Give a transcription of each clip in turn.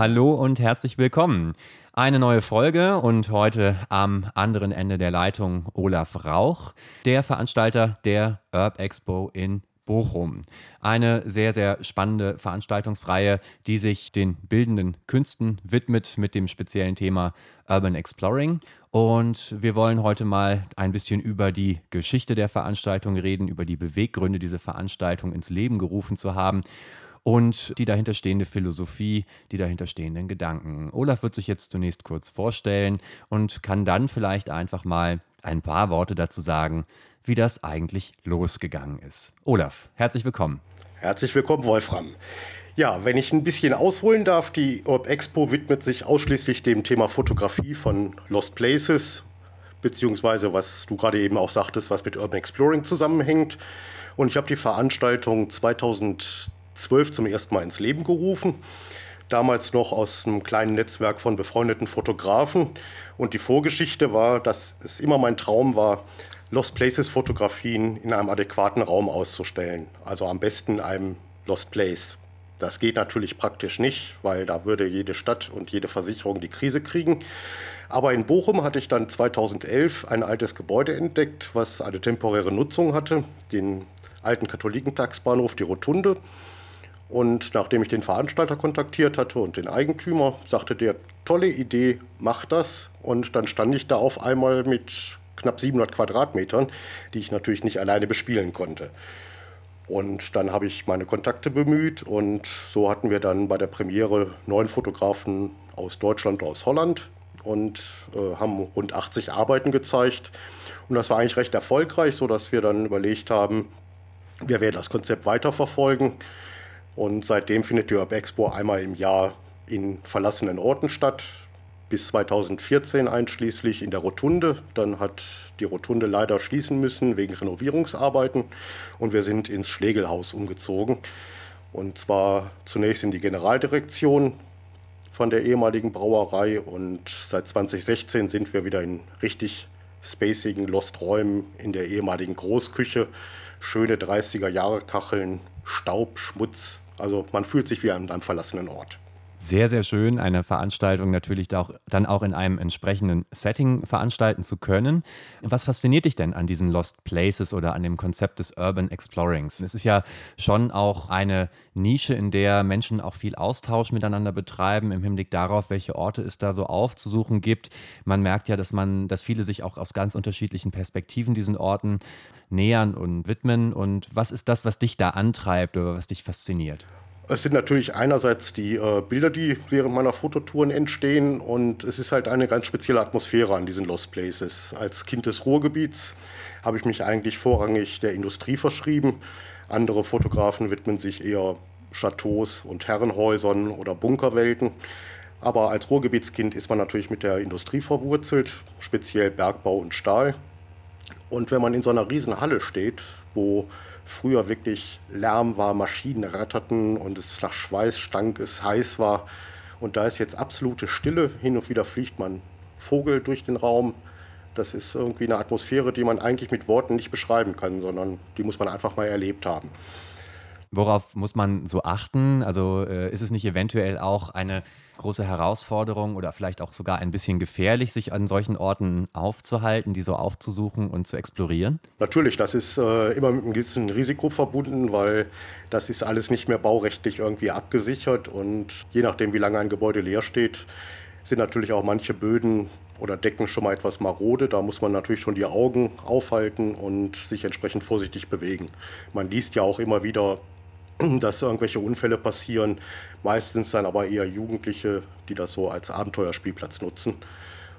Hallo und herzlich willkommen. Eine neue Folge und heute am anderen Ende der Leitung Olaf Rauch, der Veranstalter der Urb Expo in Bochum. Eine sehr, sehr spannende Veranstaltungsreihe, die sich den bildenden Künsten widmet mit dem speziellen Thema Urban Exploring. Und wir wollen heute mal ein bisschen über die Geschichte der Veranstaltung reden, über die Beweggründe, diese Veranstaltung ins Leben gerufen zu haben und die dahinterstehende Philosophie, die dahinterstehenden Gedanken. Olaf wird sich jetzt zunächst kurz vorstellen und kann dann vielleicht einfach mal ein paar Worte dazu sagen, wie das eigentlich losgegangen ist. Olaf, herzlich willkommen. Herzlich willkommen, Wolfram. Ja, wenn ich ein bisschen ausholen darf, die Urb Expo widmet sich ausschließlich dem Thema Fotografie von Lost Places, beziehungsweise was du gerade eben auch sagtest, was mit Urban Exploring zusammenhängt. Und ich habe die Veranstaltung 2000 2012 zum ersten Mal ins Leben gerufen. Damals noch aus einem kleinen Netzwerk von befreundeten Fotografen. Und die Vorgeschichte war, dass es immer mein Traum war, Lost Places Fotografien in einem adäquaten Raum auszustellen. Also am besten in einem Lost Place. Das geht natürlich praktisch nicht, weil da würde jede Stadt und jede Versicherung die Krise kriegen. Aber in Bochum hatte ich dann 2011 ein altes Gebäude entdeckt, was eine temporäre Nutzung hatte, den alten Katholikentagsbahnhof, die Rotunde. Und nachdem ich den Veranstalter kontaktiert hatte und den Eigentümer, sagte der, tolle Idee, mach das. Und dann stand ich da auf einmal mit knapp 700 Quadratmetern, die ich natürlich nicht alleine bespielen konnte. Und dann habe ich meine Kontakte bemüht und so hatten wir dann bei der Premiere neun Fotografen aus Deutschland, aus Holland und äh, haben rund 80 Arbeiten gezeigt. Und das war eigentlich recht erfolgreich, sodass wir dann überlegt haben, wir werden das Konzept weiterverfolgen. Und seitdem findet die Urb Expo einmal im Jahr in verlassenen Orten statt. Bis 2014 einschließlich in der Rotunde. Dann hat die Rotunde leider schließen müssen wegen Renovierungsarbeiten. Und wir sind ins Schlegelhaus umgezogen. Und zwar zunächst in die Generaldirektion von der ehemaligen Brauerei. Und seit 2016 sind wir wieder in richtig spacigen Lost-Räumen in der ehemaligen Großküche. Schöne 30er-Jahre-Kacheln, Staub, Schmutz. Also man fühlt sich wie an einem verlassenen Ort. Sehr, sehr schön, eine Veranstaltung natürlich auch, dann auch in einem entsprechenden Setting veranstalten zu können. Was fasziniert dich denn an diesen Lost Places oder an dem Konzept des Urban Explorings? Es ist ja schon auch eine Nische, in der Menschen auch viel Austausch miteinander betreiben, im Hinblick darauf, welche Orte es da so aufzusuchen gibt. Man merkt ja, dass man, dass viele sich auch aus ganz unterschiedlichen Perspektiven diesen Orten nähern und widmen. Und was ist das, was dich da antreibt oder was dich fasziniert? Es sind natürlich einerseits die äh, Bilder, die während meiner Fototouren entstehen und es ist halt eine ganz spezielle Atmosphäre an diesen Lost Places. Als Kind des Ruhrgebiets habe ich mich eigentlich vorrangig der Industrie verschrieben. Andere Fotografen widmen sich eher Chateaus und Herrenhäusern oder Bunkerwelten. Aber als Ruhrgebietskind ist man natürlich mit der Industrie verwurzelt, speziell Bergbau und Stahl. Und wenn man in so einer riesen Halle steht, wo früher wirklich Lärm war, Maschinen ratterten und es nach Schweiß stank, es heiß war. Und da ist jetzt absolute Stille. Hin und wieder fliegt man Vogel durch den Raum. Das ist irgendwie eine Atmosphäre, die man eigentlich mit Worten nicht beschreiben kann, sondern die muss man einfach mal erlebt haben. Worauf muss man so achten? Also äh, ist es nicht eventuell auch eine große Herausforderung oder vielleicht auch sogar ein bisschen gefährlich, sich an solchen Orten aufzuhalten, die so aufzusuchen und zu explorieren? Natürlich, das ist äh, immer mit einem gewissen Risiko verbunden, weil das ist alles nicht mehr baurechtlich irgendwie abgesichert und je nachdem, wie lange ein Gebäude leer steht, sind natürlich auch manche Böden oder Decken schon mal etwas marode. Da muss man natürlich schon die Augen aufhalten und sich entsprechend vorsichtig bewegen. Man liest ja auch immer wieder dass irgendwelche Unfälle passieren. Meistens dann aber eher Jugendliche, die das so als Abenteuerspielplatz nutzen.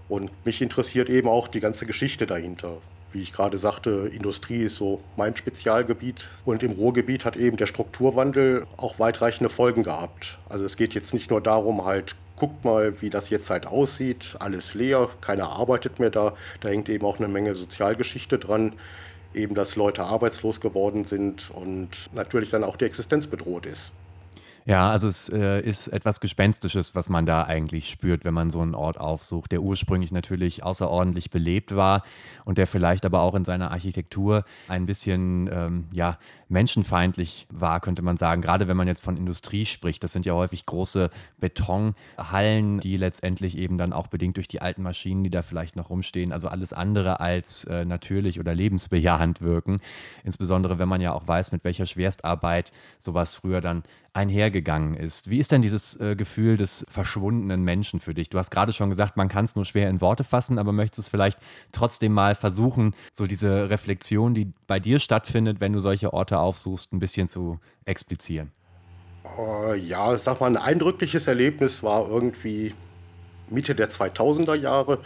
Und mich interessiert eben auch die ganze Geschichte dahinter. Wie ich gerade sagte, Industrie ist so mein Spezialgebiet. Und im Ruhrgebiet hat eben der Strukturwandel auch weitreichende Folgen gehabt. Also es geht jetzt nicht nur darum, halt, guckt mal, wie das jetzt halt aussieht, alles leer, keiner arbeitet mehr da. Da hängt eben auch eine Menge Sozialgeschichte dran eben, dass Leute arbeitslos geworden sind und natürlich dann auch die Existenz bedroht ist. Ja, also es äh, ist etwas Gespenstisches, was man da eigentlich spürt, wenn man so einen Ort aufsucht, der ursprünglich natürlich außerordentlich belebt war und der vielleicht aber auch in seiner Architektur ein bisschen ähm, ja, menschenfeindlich war, könnte man sagen. Gerade wenn man jetzt von Industrie spricht. Das sind ja häufig große Betonhallen, die letztendlich eben dann auch bedingt durch die alten Maschinen, die da vielleicht noch rumstehen, also alles andere als äh, natürlich oder lebensbejahend wirken. Insbesondere wenn man ja auch weiß, mit welcher Schwerstarbeit sowas früher dann einhergegangen ist. Wie ist denn dieses äh, Gefühl des verschwundenen Menschen für dich? Du hast gerade schon gesagt, man kann es nur schwer in Worte fassen, aber möchtest du es vielleicht trotzdem mal versuchen, so diese Reflexion, die bei dir stattfindet, wenn du solche Orte aufsuchst, ein bisschen zu explizieren? Uh, ja, sag mal, ein eindrückliches Erlebnis war irgendwie Mitte der 2000er Jahre.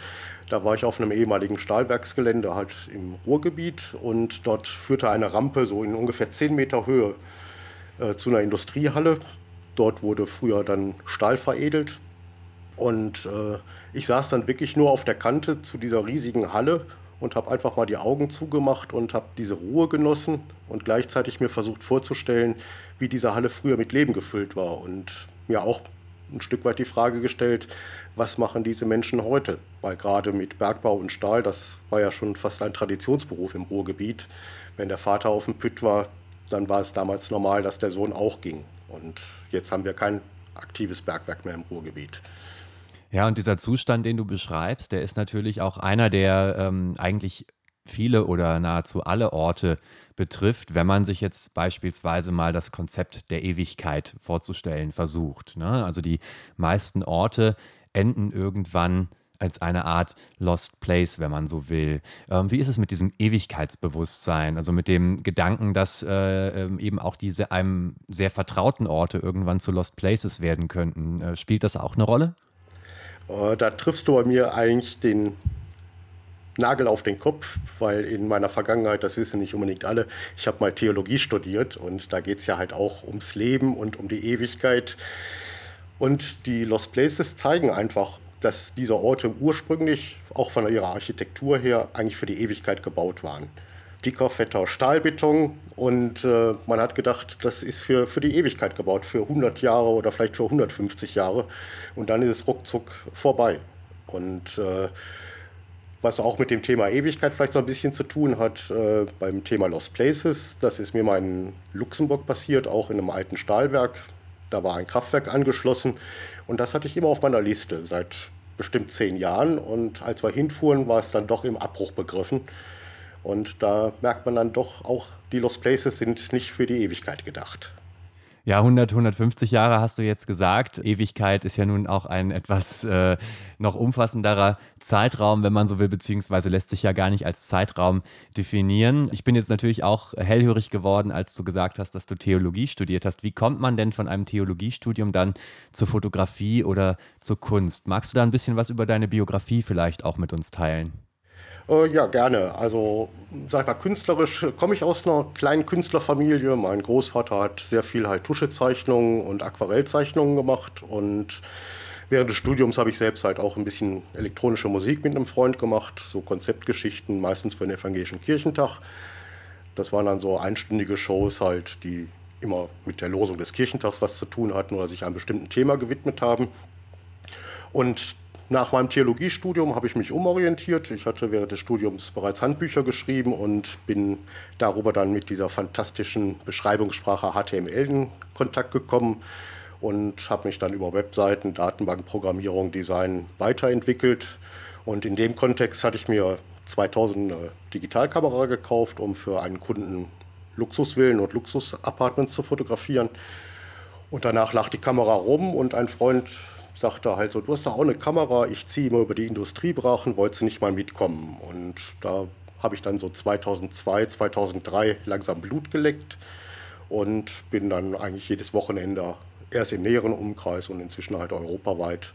Da war ich auf einem ehemaligen Stahlwerksgelände halt im Ruhrgebiet und dort führte eine Rampe so in ungefähr 10 Meter Höhe äh, zu einer Industriehalle. Dort wurde früher dann Stahl veredelt. Und äh, ich saß dann wirklich nur auf der Kante zu dieser riesigen Halle und habe einfach mal die Augen zugemacht und habe diese Ruhe genossen und gleichzeitig mir versucht vorzustellen, wie diese Halle früher mit Leben gefüllt war und mir auch ein Stück weit die Frage gestellt, was machen diese Menschen heute? Weil gerade mit Bergbau und Stahl, das war ja schon fast ein Traditionsberuf im Ruhrgebiet. Wenn der Vater auf dem Pütt war, dann war es damals normal, dass der Sohn auch ging. Und jetzt haben wir kein aktives Bergwerk mehr im Ruhrgebiet. Ja, und dieser Zustand, den du beschreibst, der ist natürlich auch einer, der ähm, eigentlich viele oder nahezu alle Orte betrifft, wenn man sich jetzt beispielsweise mal das Konzept der Ewigkeit vorzustellen versucht. Ne? Also die meisten Orte enden irgendwann als eine Art Lost Place, wenn man so will. Ähm, wie ist es mit diesem Ewigkeitsbewusstsein, also mit dem Gedanken, dass äh, ähm, eben auch diese einem sehr vertrauten Orte irgendwann zu Lost Places werden könnten? Äh, spielt das auch eine Rolle? Äh, da triffst du bei mir eigentlich den Nagel auf den Kopf, weil in meiner Vergangenheit, das wissen nicht unbedingt alle, ich habe mal Theologie studiert und da geht es ja halt auch ums Leben und um die Ewigkeit. Und die Lost Places zeigen einfach, dass diese Orte ursprünglich auch von ihrer Architektur her eigentlich für die Ewigkeit gebaut waren. Dicker, fetter Stahlbeton und äh, man hat gedacht, das ist für, für die Ewigkeit gebaut, für 100 Jahre oder vielleicht für 150 Jahre und dann ist es ruckzuck vorbei. Und äh, was auch mit dem Thema Ewigkeit vielleicht so ein bisschen zu tun hat, äh, beim Thema Lost Places, das ist mir mal in Luxemburg passiert, auch in einem alten Stahlwerk. Da war ein Kraftwerk angeschlossen und das hatte ich immer auf meiner Liste seit bestimmt zehn Jahren. Und als wir hinfuhren, war es dann doch im Abbruch begriffen. Und da merkt man dann doch auch, die Lost Places sind nicht für die Ewigkeit gedacht. Ja, 100, 150 Jahre hast du jetzt gesagt. Ewigkeit ist ja nun auch ein etwas äh, noch umfassenderer Zeitraum, wenn man so will, beziehungsweise lässt sich ja gar nicht als Zeitraum definieren. Ich bin jetzt natürlich auch hellhörig geworden, als du gesagt hast, dass du Theologie studiert hast. Wie kommt man denn von einem Theologiestudium dann zur Fotografie oder zur Kunst? Magst du da ein bisschen was über deine Biografie vielleicht auch mit uns teilen? Äh, ja, gerne. Also, sag ich mal, künstlerisch komme ich aus einer kleinen Künstlerfamilie. Mein Großvater hat sehr viel halt Tuschezeichnungen und Aquarellzeichnungen gemacht und während des Studiums habe ich selbst halt auch ein bisschen elektronische Musik mit einem Freund gemacht, so Konzeptgeschichten, meistens für den evangelischen Kirchentag. Das waren dann so einstündige Shows halt, die immer mit der Losung des Kirchentags was zu tun hatten oder sich einem bestimmten Thema gewidmet haben. Und nach meinem Theologiestudium habe ich mich umorientiert. Ich hatte während des Studiums bereits Handbücher geschrieben und bin darüber dann mit dieser fantastischen Beschreibungssprache HTML in Kontakt gekommen und habe mich dann über Webseiten, Datenbankprogrammierung, Design weiterentwickelt. Und in dem Kontext hatte ich mir 2000 eine Digitalkamera gekauft, um für einen Kunden Luxusvillen und Luxusapartments zu fotografieren. Und danach lag die Kamera rum und ein Freund sagte halt so, du hast doch auch eine Kamera, ich ziehe immer über die Industriebrachen, wolltest du nicht mal mitkommen? Und da habe ich dann so 2002, 2003 langsam Blut geleckt und bin dann eigentlich jedes Wochenende erst im näheren Umkreis und inzwischen halt europaweit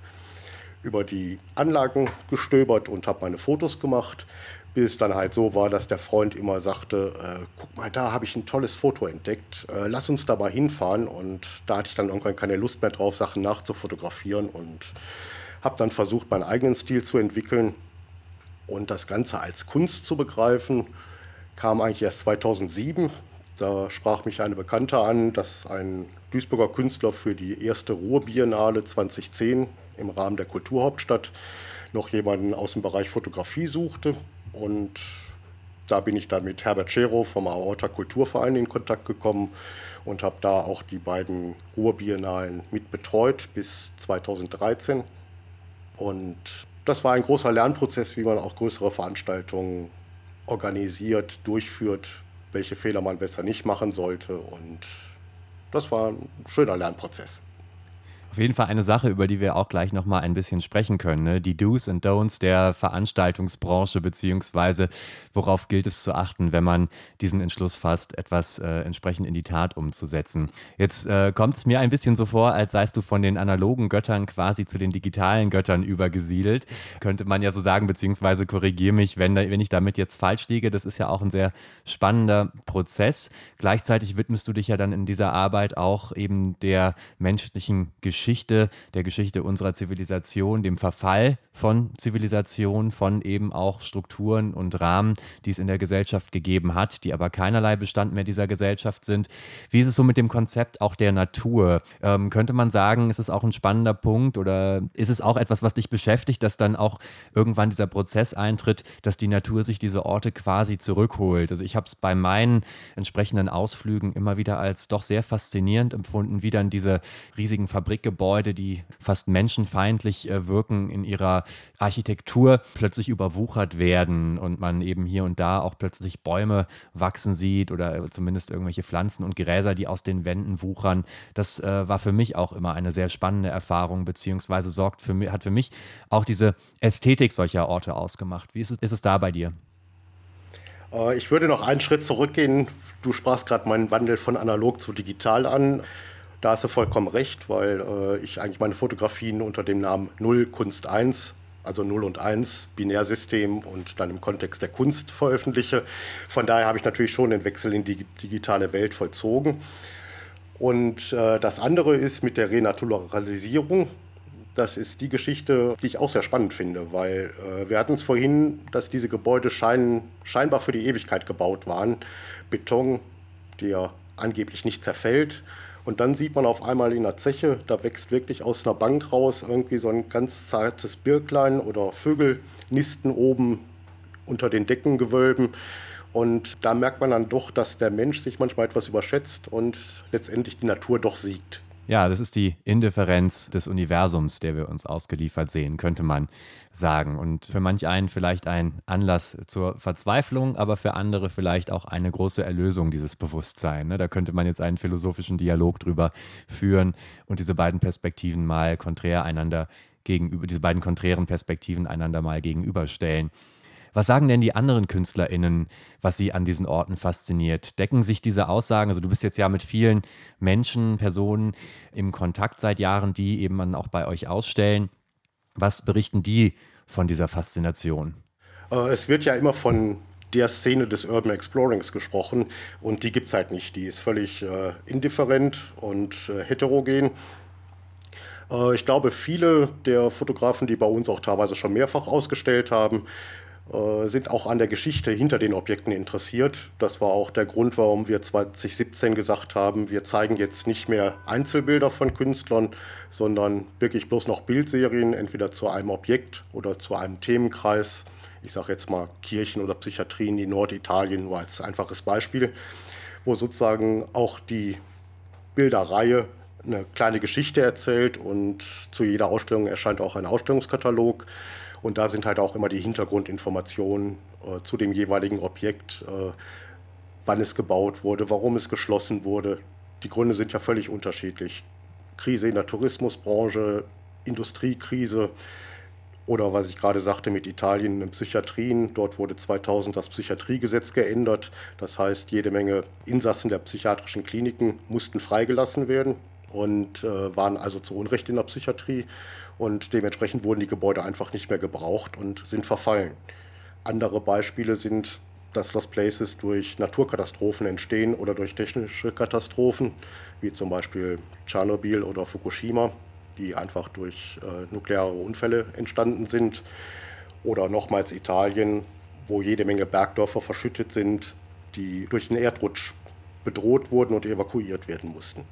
über die Anlagen gestöbert und habe meine Fotos gemacht bis es dann halt so war, dass der Freund immer sagte, äh, guck mal, da habe ich ein tolles Foto entdeckt, äh, lass uns da mal hinfahren. Und da hatte ich dann irgendwann keine Lust mehr drauf, Sachen nachzufotografieren und habe dann versucht, meinen eigenen Stil zu entwickeln und das Ganze als Kunst zu begreifen. Kam eigentlich erst 2007. Da sprach mich eine Bekannte an, dass ein Duisburger Künstler für die erste Ruhrbiennale 2010 im Rahmen der Kulturhauptstadt noch jemanden aus dem Bereich Fotografie suchte. Und da bin ich dann mit Herbert Schero vom Aorta Kulturverein in Kontakt gekommen und habe da auch die beiden Ruhrbiennalen mit betreut bis 2013. Und das war ein großer Lernprozess, wie man auch größere Veranstaltungen organisiert, durchführt, welche Fehler man besser nicht machen sollte. Und das war ein schöner Lernprozess. Auf jeden Fall eine Sache, über die wir auch gleich nochmal ein bisschen sprechen können. Ne? Die Do's und Don'ts der Veranstaltungsbranche, beziehungsweise worauf gilt es zu achten, wenn man diesen Entschluss fasst, etwas äh, entsprechend in die Tat umzusetzen. Jetzt äh, kommt es mir ein bisschen so vor, als seist du von den analogen Göttern quasi zu den digitalen Göttern übergesiedelt. Könnte man ja so sagen, beziehungsweise korrigiere mich, wenn, wenn ich damit jetzt falsch liege. Das ist ja auch ein sehr spannender Prozess. Gleichzeitig widmest du dich ja dann in dieser Arbeit auch eben der menschlichen Geschichte Geschichte, der Geschichte unserer Zivilisation, dem Verfall von Zivilisation, von eben auch Strukturen und Rahmen, die es in der Gesellschaft gegeben hat, die aber keinerlei Bestand mehr dieser Gesellschaft sind. Wie ist es so mit dem Konzept auch der Natur? Ähm, könnte man sagen, ist es auch ein spannender Punkt oder ist es auch etwas, was dich beschäftigt, dass dann auch irgendwann dieser Prozess eintritt, dass die Natur sich diese Orte quasi zurückholt? Also ich habe es bei meinen entsprechenden Ausflügen immer wieder als doch sehr faszinierend empfunden, wie dann diese riesigen Fabrikgebäude Gebäude, die fast menschenfeindlich äh, wirken in ihrer Architektur, plötzlich überwuchert werden und man eben hier und da auch plötzlich Bäume wachsen sieht oder zumindest irgendwelche Pflanzen und Gräser, die aus den Wänden wuchern. Das äh, war für mich auch immer eine sehr spannende Erfahrung, beziehungsweise sorgt für mich, hat für mich auch diese Ästhetik solcher Orte ausgemacht. Wie ist es, ist es da bei dir? Äh, ich würde noch einen Schritt zurückgehen. Du sprachst gerade meinen Wandel von analog zu digital an. Da hast du vollkommen recht, weil äh, ich eigentlich meine Fotografien unter dem Namen Null Kunst 1 also 0 und 1, Binärsystem und dann im Kontext der Kunst veröffentliche. Von daher habe ich natürlich schon den Wechsel in die digitale Welt vollzogen. Und äh, das andere ist mit der Renaturalisierung. Das ist die Geschichte, die ich auch sehr spannend finde, weil äh, wir hatten es vorhin, dass diese Gebäude scheinen, scheinbar für die Ewigkeit gebaut waren. Beton, der angeblich nicht zerfällt und dann sieht man auf einmal in der Zeche, da wächst wirklich aus einer Bank raus irgendwie so ein ganz zartes Birklein oder Vögel nisten oben unter den Deckengewölben. Und da merkt man dann doch, dass der Mensch sich manchmal etwas überschätzt und letztendlich die Natur doch siegt. Ja, das ist die Indifferenz des Universums, der wir uns ausgeliefert sehen, könnte man sagen. Und für manch einen vielleicht ein Anlass zur Verzweiflung, aber für andere vielleicht auch eine große Erlösung dieses Bewusstseins. Ne? Da könnte man jetzt einen philosophischen Dialog drüber führen und diese beiden Perspektiven mal konträr einander gegenüber, diese beiden konträren Perspektiven einander mal gegenüberstellen. Was sagen denn die anderen KünstlerInnen, was sie an diesen Orten fasziniert? Decken sich diese Aussagen, also du bist jetzt ja mit vielen Menschen, Personen im Kontakt seit Jahren, die eben dann auch bei euch ausstellen. Was berichten die von dieser Faszination? Äh, es wird ja immer von der Szene des Urban Explorings gesprochen und die gibt es halt nicht. Die ist völlig äh, indifferent und äh, heterogen. Äh, ich glaube, viele der Fotografen, die bei uns auch teilweise schon mehrfach ausgestellt haben, sind auch an der Geschichte hinter den Objekten interessiert. Das war auch der Grund, warum wir 2017 gesagt haben, wir zeigen jetzt nicht mehr Einzelbilder von Künstlern, sondern wirklich bloß noch Bildserien, entweder zu einem Objekt oder zu einem Themenkreis. Ich sage jetzt mal Kirchen oder Psychiatrien in Norditalien, nur als einfaches Beispiel, wo sozusagen auch die Bilderreihe eine kleine Geschichte erzählt und zu jeder Ausstellung erscheint auch ein Ausstellungskatalog. Und da sind halt auch immer die Hintergrundinformationen äh, zu dem jeweiligen Objekt, äh, wann es gebaut wurde, warum es geschlossen wurde. Die Gründe sind ja völlig unterschiedlich. Krise in der Tourismusbranche, Industriekrise oder was ich gerade sagte mit Italien in Psychiatrien. Dort wurde 2000 das Psychiatriegesetz geändert. Das heißt, jede Menge Insassen der psychiatrischen Kliniken mussten freigelassen werden und äh, waren also zu Unrecht in der Psychiatrie und dementsprechend wurden die Gebäude einfach nicht mehr gebraucht und sind verfallen. Andere Beispiele sind, dass Lost Places durch Naturkatastrophen entstehen oder durch technische Katastrophen, wie zum Beispiel Tschernobyl oder Fukushima, die einfach durch äh, nukleare Unfälle entstanden sind. Oder nochmals Italien, wo jede Menge Bergdörfer verschüttet sind, die durch den Erdrutsch bedroht wurden und evakuiert werden mussten.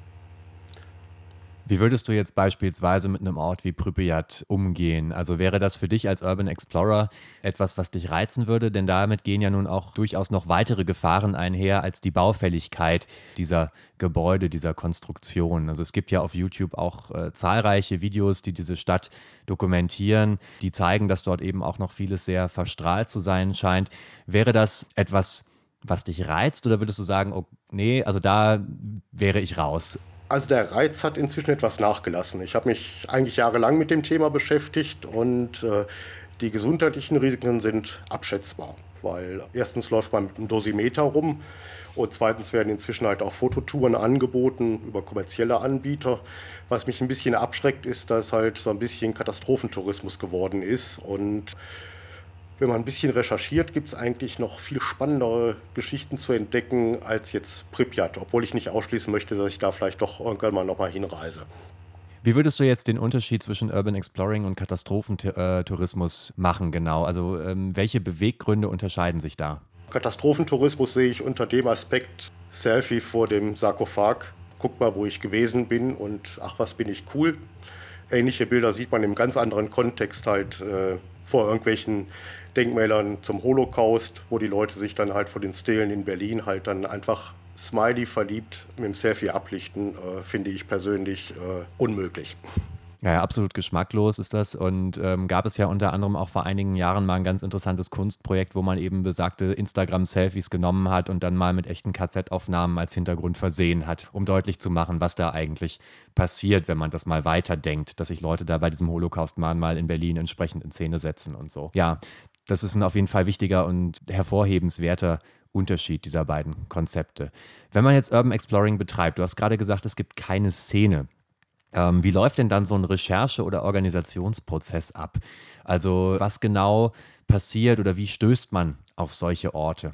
Wie würdest du jetzt beispielsweise mit einem Ort wie Pripyat umgehen? Also wäre das für dich als Urban Explorer etwas, was dich reizen würde? Denn damit gehen ja nun auch durchaus noch weitere Gefahren einher als die Baufälligkeit dieser Gebäude, dieser Konstruktion. Also es gibt ja auf YouTube auch äh, zahlreiche Videos, die diese Stadt dokumentieren, die zeigen, dass dort eben auch noch vieles sehr verstrahlt zu sein scheint. Wäre das etwas, was dich reizt oder würdest du sagen, oh, nee, also da wäre ich raus? Also der Reiz hat inzwischen etwas nachgelassen. Ich habe mich eigentlich jahrelang mit dem Thema beschäftigt und äh, die gesundheitlichen Risiken sind abschätzbar, weil erstens läuft man mit einem Dosimeter rum und zweitens werden inzwischen halt auch Fototouren angeboten über kommerzielle Anbieter. Was mich ein bisschen abschreckt, ist, dass halt so ein bisschen Katastrophentourismus geworden ist und wenn man ein bisschen recherchiert, gibt es eigentlich noch viel spannendere Geschichten zu entdecken als jetzt Pripyat, obwohl ich nicht ausschließen möchte, dass ich da vielleicht doch irgendwann mal nochmal hinreise. Wie würdest du jetzt den Unterschied zwischen Urban Exploring und Katastrophentourismus machen genau? Also ähm, welche Beweggründe unterscheiden sich da? Katastrophentourismus sehe ich unter dem Aspekt Selfie vor dem Sarkophag. Guck mal, wo ich gewesen bin und ach, was bin ich cool. Ähnliche Bilder sieht man im ganz anderen Kontext halt äh, vor irgendwelchen Denkmälern zum Holocaust, wo die Leute sich dann halt vor den Stelen in Berlin halt dann einfach Smiley verliebt mit dem Selfie ablichten, äh, finde ich persönlich äh, unmöglich. Ja, ja, absolut geschmacklos ist das. Und ähm, gab es ja unter anderem auch vor einigen Jahren mal ein ganz interessantes Kunstprojekt, wo man eben besagte Instagram-Selfies genommen hat und dann mal mit echten KZ-Aufnahmen als Hintergrund versehen hat, um deutlich zu machen, was da eigentlich passiert, wenn man das mal weiterdenkt, dass sich Leute da bei diesem Holocaust-Mahnmal in Berlin entsprechend in Szene setzen und so. Ja, das ist ein auf jeden Fall wichtiger und hervorhebenswerter Unterschied dieser beiden Konzepte. Wenn man jetzt Urban Exploring betreibt, du hast gerade gesagt, es gibt keine Szene. Ähm, wie läuft denn dann so ein Recherche- oder Organisationsprozess ab? Also was genau passiert oder wie stößt man auf solche Orte?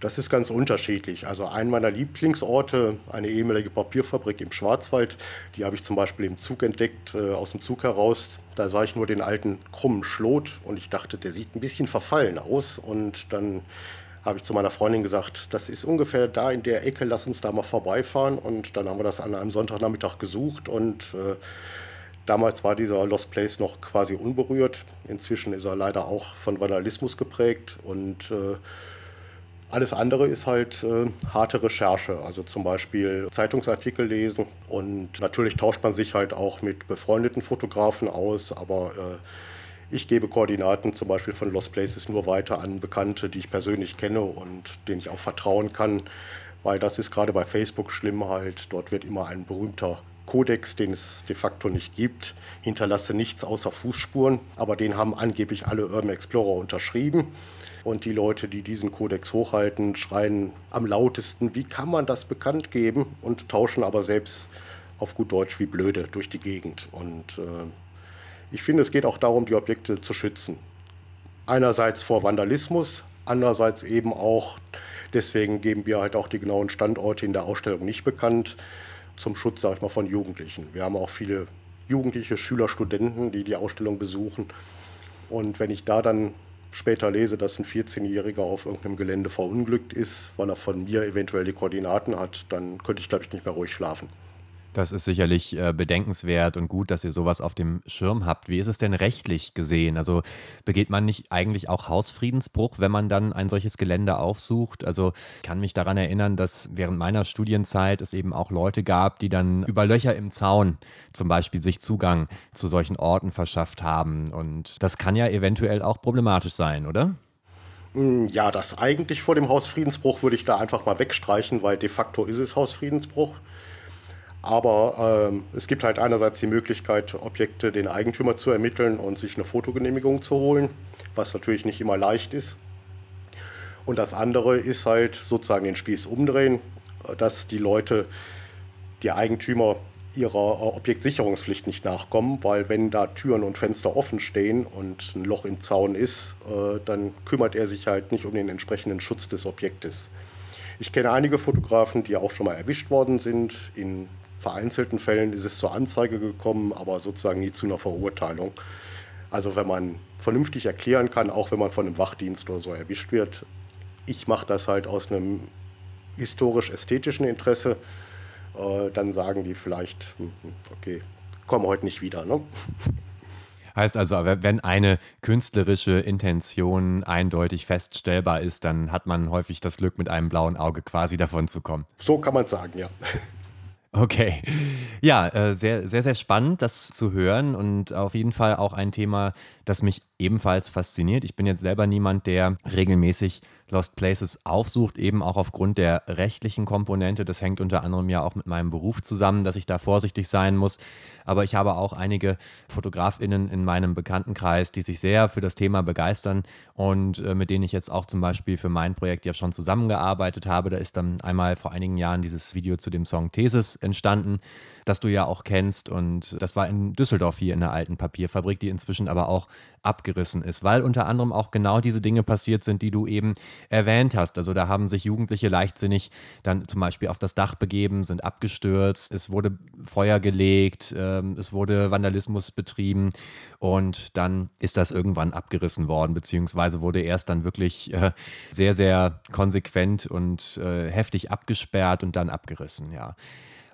Das ist ganz unterschiedlich. Also ein meiner Lieblingsorte, eine ehemalige Papierfabrik im Schwarzwald, die habe ich zum Beispiel im Zug entdeckt, äh, aus dem Zug heraus. Da sah ich nur den alten krummen Schlot und ich dachte, der sieht ein bisschen verfallen aus. Und dann habe ich zu meiner Freundin gesagt, das ist ungefähr da in der Ecke, lass uns da mal vorbeifahren. Und dann haben wir das an einem Sonntagnachmittag gesucht und äh, Damals war dieser Lost Place noch quasi unberührt. Inzwischen ist er leider auch von Vandalismus geprägt und äh, alles andere ist halt äh, harte Recherche, also zum Beispiel Zeitungsartikel lesen und natürlich tauscht man sich halt auch mit befreundeten Fotografen aus, aber äh, ich gebe Koordinaten zum Beispiel von Lost Places nur weiter an Bekannte, die ich persönlich kenne und denen ich auch vertrauen kann, weil das ist gerade bei Facebook schlimm halt. Dort wird immer ein berühmter Kodex, den es de facto nicht gibt, hinterlasse nichts außer Fußspuren, aber den haben angeblich alle Urban Explorer unterschrieben. Und die Leute, die diesen Kodex hochhalten, schreien am lautesten, wie kann man das bekannt geben und tauschen aber selbst auf gut Deutsch wie blöde durch die Gegend. Und äh, ich finde, es geht auch darum, die Objekte zu schützen. Einerseits vor Vandalismus, andererseits eben auch, deswegen geben wir halt auch die genauen Standorte in der Ausstellung nicht bekannt, zum Schutz, sage ich mal, von Jugendlichen. Wir haben auch viele Jugendliche, Schüler, Studenten, die die Ausstellung besuchen. Und wenn ich da dann später lese, dass ein 14-Jähriger auf irgendeinem Gelände verunglückt ist, weil er von mir eventuell die Koordinaten hat, dann könnte ich, glaube ich, nicht mehr ruhig schlafen. Das ist sicherlich äh, bedenkenswert und gut, dass ihr sowas auf dem Schirm habt. Wie ist es denn rechtlich gesehen? Also begeht man nicht eigentlich auch Hausfriedensbruch, wenn man dann ein solches Gelände aufsucht? Also ich kann mich daran erinnern, dass während meiner Studienzeit es eben auch Leute gab, die dann über Löcher im Zaun zum Beispiel sich Zugang zu solchen Orten verschafft haben. Und das kann ja eventuell auch problematisch sein, oder? Hm, ja, das eigentlich vor dem Hausfriedensbruch würde ich da einfach mal wegstreichen, weil de facto ist es Hausfriedensbruch. Aber ähm, es gibt halt einerseits die Möglichkeit, Objekte den Eigentümer zu ermitteln und sich eine Fotogenehmigung zu holen, was natürlich nicht immer leicht ist. Und das andere ist halt sozusagen den Spieß umdrehen, dass die Leute, die Eigentümer ihrer Objektsicherungspflicht nicht nachkommen, weil wenn da Türen und Fenster offen stehen und ein Loch im Zaun ist, äh, dann kümmert er sich halt nicht um den entsprechenden Schutz des Objektes. Ich kenne einige Fotografen, die auch schon mal erwischt worden sind in vereinzelten Fällen ist es zur Anzeige gekommen, aber sozusagen nie zu einer Verurteilung. Also wenn man vernünftig erklären kann, auch wenn man von einem Wachdienst oder so erwischt wird, ich mache das halt aus einem historisch-ästhetischen Interesse, äh, dann sagen die vielleicht, hm, hm, okay, kommen heute nicht wieder. Ne? Heißt also, wenn eine künstlerische Intention eindeutig feststellbar ist, dann hat man häufig das Glück, mit einem blauen Auge quasi davon zu kommen. So kann man sagen, ja. Okay. Ja, äh, sehr, sehr, sehr spannend, das zu hören und auf jeden Fall auch ein Thema, das mich ebenfalls fasziniert. Ich bin jetzt selber niemand, der regelmäßig Lost Places aufsucht, eben auch aufgrund der rechtlichen Komponente. Das hängt unter anderem ja auch mit meinem Beruf zusammen, dass ich da vorsichtig sein muss. Aber ich habe auch einige Fotografinnen in meinem Bekanntenkreis, die sich sehr für das Thema begeistern und äh, mit denen ich jetzt auch zum Beispiel für mein Projekt ja schon zusammengearbeitet habe. Da ist dann einmal vor einigen Jahren dieses Video zu dem Song Thesis entstanden das du ja auch kennst. Und das war in Düsseldorf hier in der alten Papierfabrik, die inzwischen aber auch abgerissen ist, weil unter anderem auch genau diese Dinge passiert sind, die du eben erwähnt hast. Also da haben sich Jugendliche leichtsinnig dann zum Beispiel auf das Dach begeben, sind abgestürzt, es wurde Feuer gelegt, äh, es wurde Vandalismus betrieben und dann ist das irgendwann abgerissen worden, beziehungsweise wurde erst dann wirklich äh, sehr, sehr konsequent und äh, heftig abgesperrt und dann abgerissen, ja.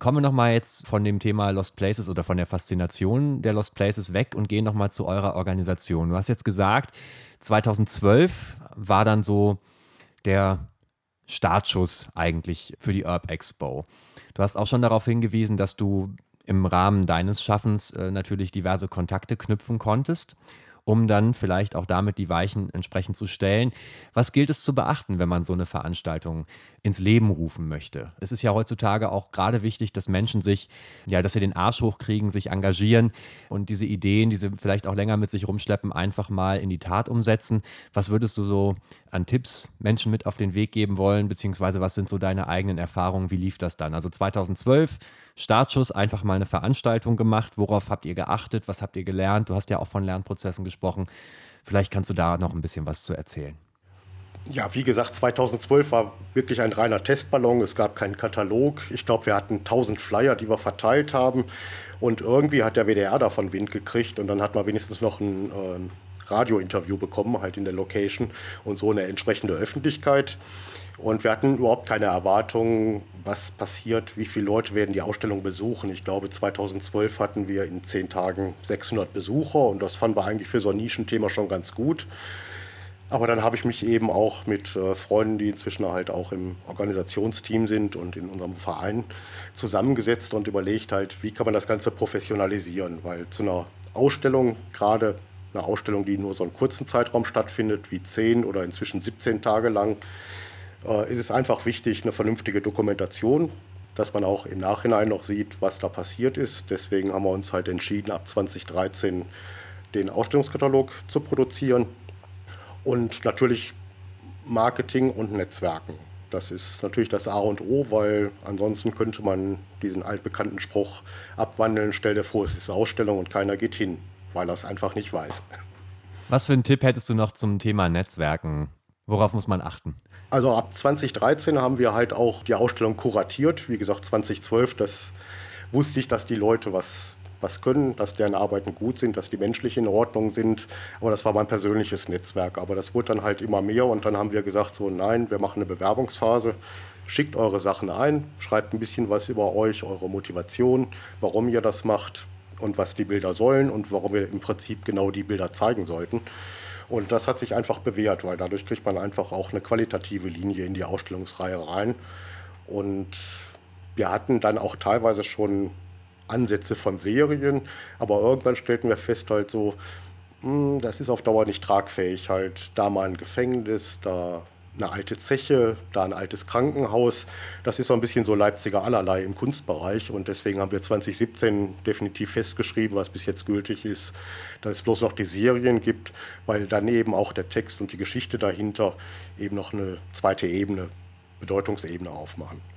Kommen wir nochmal jetzt von dem Thema Lost Places oder von der Faszination der Lost Places weg und gehen nochmal zu eurer Organisation. Du hast jetzt gesagt, 2012 war dann so der Startschuss eigentlich für die Urb Expo. Du hast auch schon darauf hingewiesen, dass du im Rahmen deines Schaffens äh, natürlich diverse Kontakte knüpfen konntest um dann vielleicht auch damit die Weichen entsprechend zu stellen. Was gilt es zu beachten, wenn man so eine Veranstaltung ins Leben rufen möchte? Es ist ja heutzutage auch gerade wichtig, dass Menschen sich, ja, dass sie den Arsch hochkriegen, sich engagieren und diese Ideen, die sie vielleicht auch länger mit sich rumschleppen, einfach mal in die Tat umsetzen. Was würdest du so an Tipps Menschen mit auf den Weg geben wollen, beziehungsweise was sind so deine eigenen Erfahrungen? Wie lief das dann? Also 2012 Startschuss einfach mal eine Veranstaltung gemacht. Worauf habt ihr geachtet? Was habt ihr gelernt? Du hast ja auch von Lernprozessen gesprochen. Vielleicht kannst du da noch ein bisschen was zu erzählen. Ja, wie gesagt, 2012 war wirklich ein reiner Testballon. Es gab keinen Katalog. Ich glaube, wir hatten 1000 Flyer, die wir verteilt haben. Und irgendwie hat der WDR davon Wind gekriegt. Und dann hat man wenigstens noch ein äh, Radiointerview bekommen, halt in der Location und so eine entsprechende Öffentlichkeit. Und wir hatten überhaupt keine Erwartungen, was passiert, wie viele Leute werden die Ausstellung besuchen. Ich glaube, 2012 hatten wir in zehn Tagen 600 Besucher und das fanden wir eigentlich für so ein Nischenthema schon ganz gut. Aber dann habe ich mich eben auch mit äh, Freunden, die inzwischen halt auch im Organisationsteam sind und in unserem Verein zusammengesetzt und überlegt halt, wie kann man das Ganze professionalisieren, weil zu einer Ausstellung, gerade eine Ausstellung, die nur so einen kurzen Zeitraum stattfindet, wie zehn oder inzwischen 17 Tage lang, äh, ist es einfach wichtig, eine vernünftige Dokumentation, dass man auch im Nachhinein noch sieht, was da passiert ist. Deswegen haben wir uns halt entschieden, ab 2013 den Ausstellungskatalog zu produzieren und natürlich Marketing und Netzwerken. Das ist natürlich das A und O, weil ansonsten könnte man diesen altbekannten Spruch abwandeln, stell dir vor, es ist Ausstellung und keiner geht hin, weil er es einfach nicht weiß. Was für einen Tipp hättest du noch zum Thema Netzwerken? Worauf muss man achten? Also ab 2013 haben wir halt auch die Ausstellung kuratiert. Wie gesagt, 2012, das wusste ich, dass die Leute was, was können, dass deren Arbeiten gut sind, dass die menschlich in Ordnung sind. Aber das war mein persönliches Netzwerk. Aber das wurde dann halt immer mehr und dann haben wir gesagt, so nein, wir machen eine Bewerbungsphase. Schickt eure Sachen ein, schreibt ein bisschen was über euch, eure Motivation, warum ihr das macht und was die Bilder sollen und warum wir im Prinzip genau die Bilder zeigen sollten. Und das hat sich einfach bewährt, weil dadurch kriegt man einfach auch eine qualitative Linie in die Ausstellungsreihe rein. Und wir hatten dann auch teilweise schon Ansätze von Serien, aber irgendwann stellten wir fest, halt so, hm, das ist auf Dauer nicht tragfähig. Halt da mal ein Gefängnis, da eine alte Zeche, da ein altes Krankenhaus. Das ist so ein bisschen so Leipziger allerlei im Kunstbereich und deswegen haben wir 2017 definitiv festgeschrieben, was bis jetzt gültig ist, dass es bloß noch die Serien gibt, weil dann eben auch der Text und die Geschichte dahinter eben noch eine zweite Ebene, Bedeutungsebene aufmachen.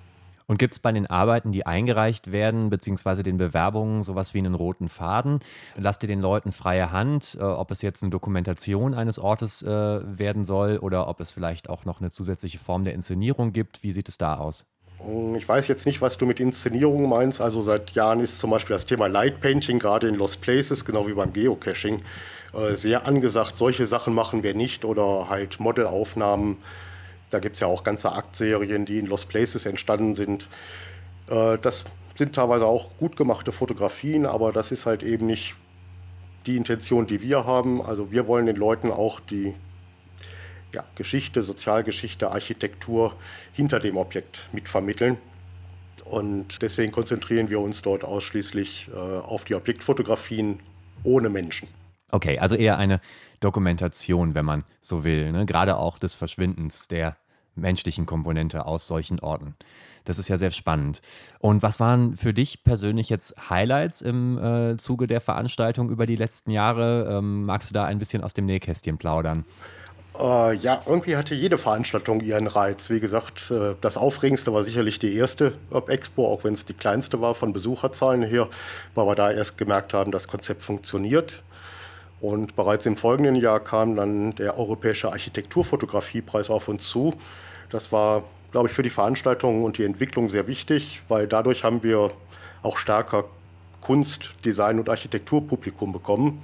Und gibt es bei den Arbeiten, die eingereicht werden, beziehungsweise den Bewerbungen, sowas wie einen roten Faden? Lasst ihr den Leuten freie Hand, äh, ob es jetzt eine Dokumentation eines Ortes äh, werden soll oder ob es vielleicht auch noch eine zusätzliche Form der Inszenierung gibt? Wie sieht es da aus? Hm, ich weiß jetzt nicht, was du mit Inszenierung meinst. Also seit Jahren ist zum Beispiel das Thema Light Painting, gerade in Lost Places, genau wie beim Geocaching, äh, sehr angesagt. Solche Sachen machen wir nicht oder halt Modelaufnahmen Da gibt es ja auch ganze Aktserien, die in Lost Places entstanden sind. Äh, das sind teilweise auch gut gemachte Fotografien, aber das ist halt eben nicht die Intention, die wir haben. Also wir wollen den Leuten auch die ja, Geschichte, Sozialgeschichte, Architektur hinter dem Objekt mitvermitteln. Und deswegen konzentrieren wir uns dort ausschließlich äh, auf die Objektfotografien ohne Menschen. Okay, also eher eine Dokumentation, wenn man so will, ne? gerade auch des Verschwindens der menschlichen Komponente aus solchen Orten. Das ist ja sehr spannend. Und was waren für dich persönlich jetzt Highlights im äh, Zuge der Veranstaltung über die letzten Jahre? Ähm, magst du da ein bisschen aus dem Nähkästchen plaudern? Äh, ja, irgendwie hatte jede Veranstaltung ihren Reiz. Wie gesagt, äh, das Aufregendste war sicherlich die erste Expo, auch wenn es die kleinste war von Besucherzahlen her, weil wir da erst gemerkt haben, das Konzept funktioniert. Und bereits im folgenden Jahr kam dann der Europäische Architekturfotografiepreis auf uns zu. Das war, glaube ich, für die Veranstaltung und die Entwicklung sehr wichtig, weil dadurch haben wir auch stärker Kunst, Design und Architekturpublikum bekommen.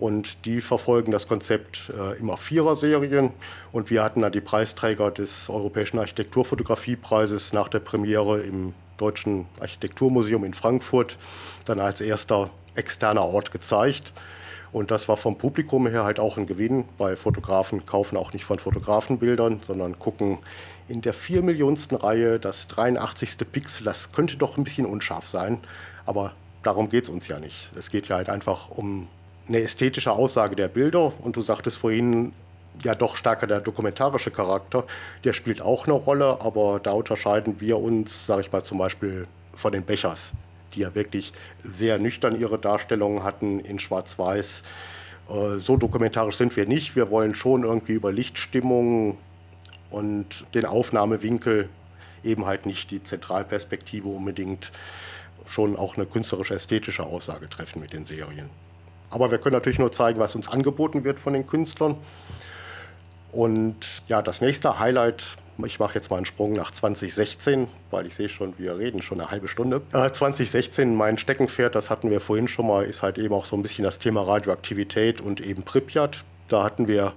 Und die verfolgen das Konzept äh, immer Vierer-Serien. Und wir hatten dann die Preisträger des Europäischen Architekturfotografiepreises nach der Premiere im Deutschen Architekturmuseum in Frankfurt dann als erster externer Ort gezeigt. Und das war vom Publikum her halt auch ein Gewinn, weil Fotografen kaufen auch nicht von Fotografenbildern, sondern gucken in der vier Millionsten Reihe das 83. Pixel. Das könnte doch ein bisschen unscharf sein, aber darum geht es uns ja nicht. Es geht ja halt einfach um eine ästhetische Aussage der Bilder. Und du sagtest vorhin, ja doch stärker der dokumentarische Charakter, der spielt auch eine Rolle, aber da unterscheiden wir uns, sage ich mal zum Beispiel, von den Bechers die ja wirklich sehr nüchtern ihre Darstellungen hatten in Schwarz-Weiß. Äh, so dokumentarisch sind wir nicht. Wir wollen schon irgendwie über Lichtstimmung und den Aufnahmewinkel eben halt nicht die Zentralperspektive unbedingt schon auch eine künstlerische ästhetische Aussage treffen mit den Serien. Aber wir können natürlich nur zeigen, was uns angeboten wird von den Künstlern. Und ja, das nächste Highlight ich mache jetzt mal einen Sprung nach 2016, weil ich sehe schon, wir reden schon eine halbe Stunde. Äh, 2016, mein Steckenpferd, das hatten wir vorhin schon mal, ist halt eben auch so ein bisschen das Thema Radioaktivität und eben Pripyat. Da hatten wir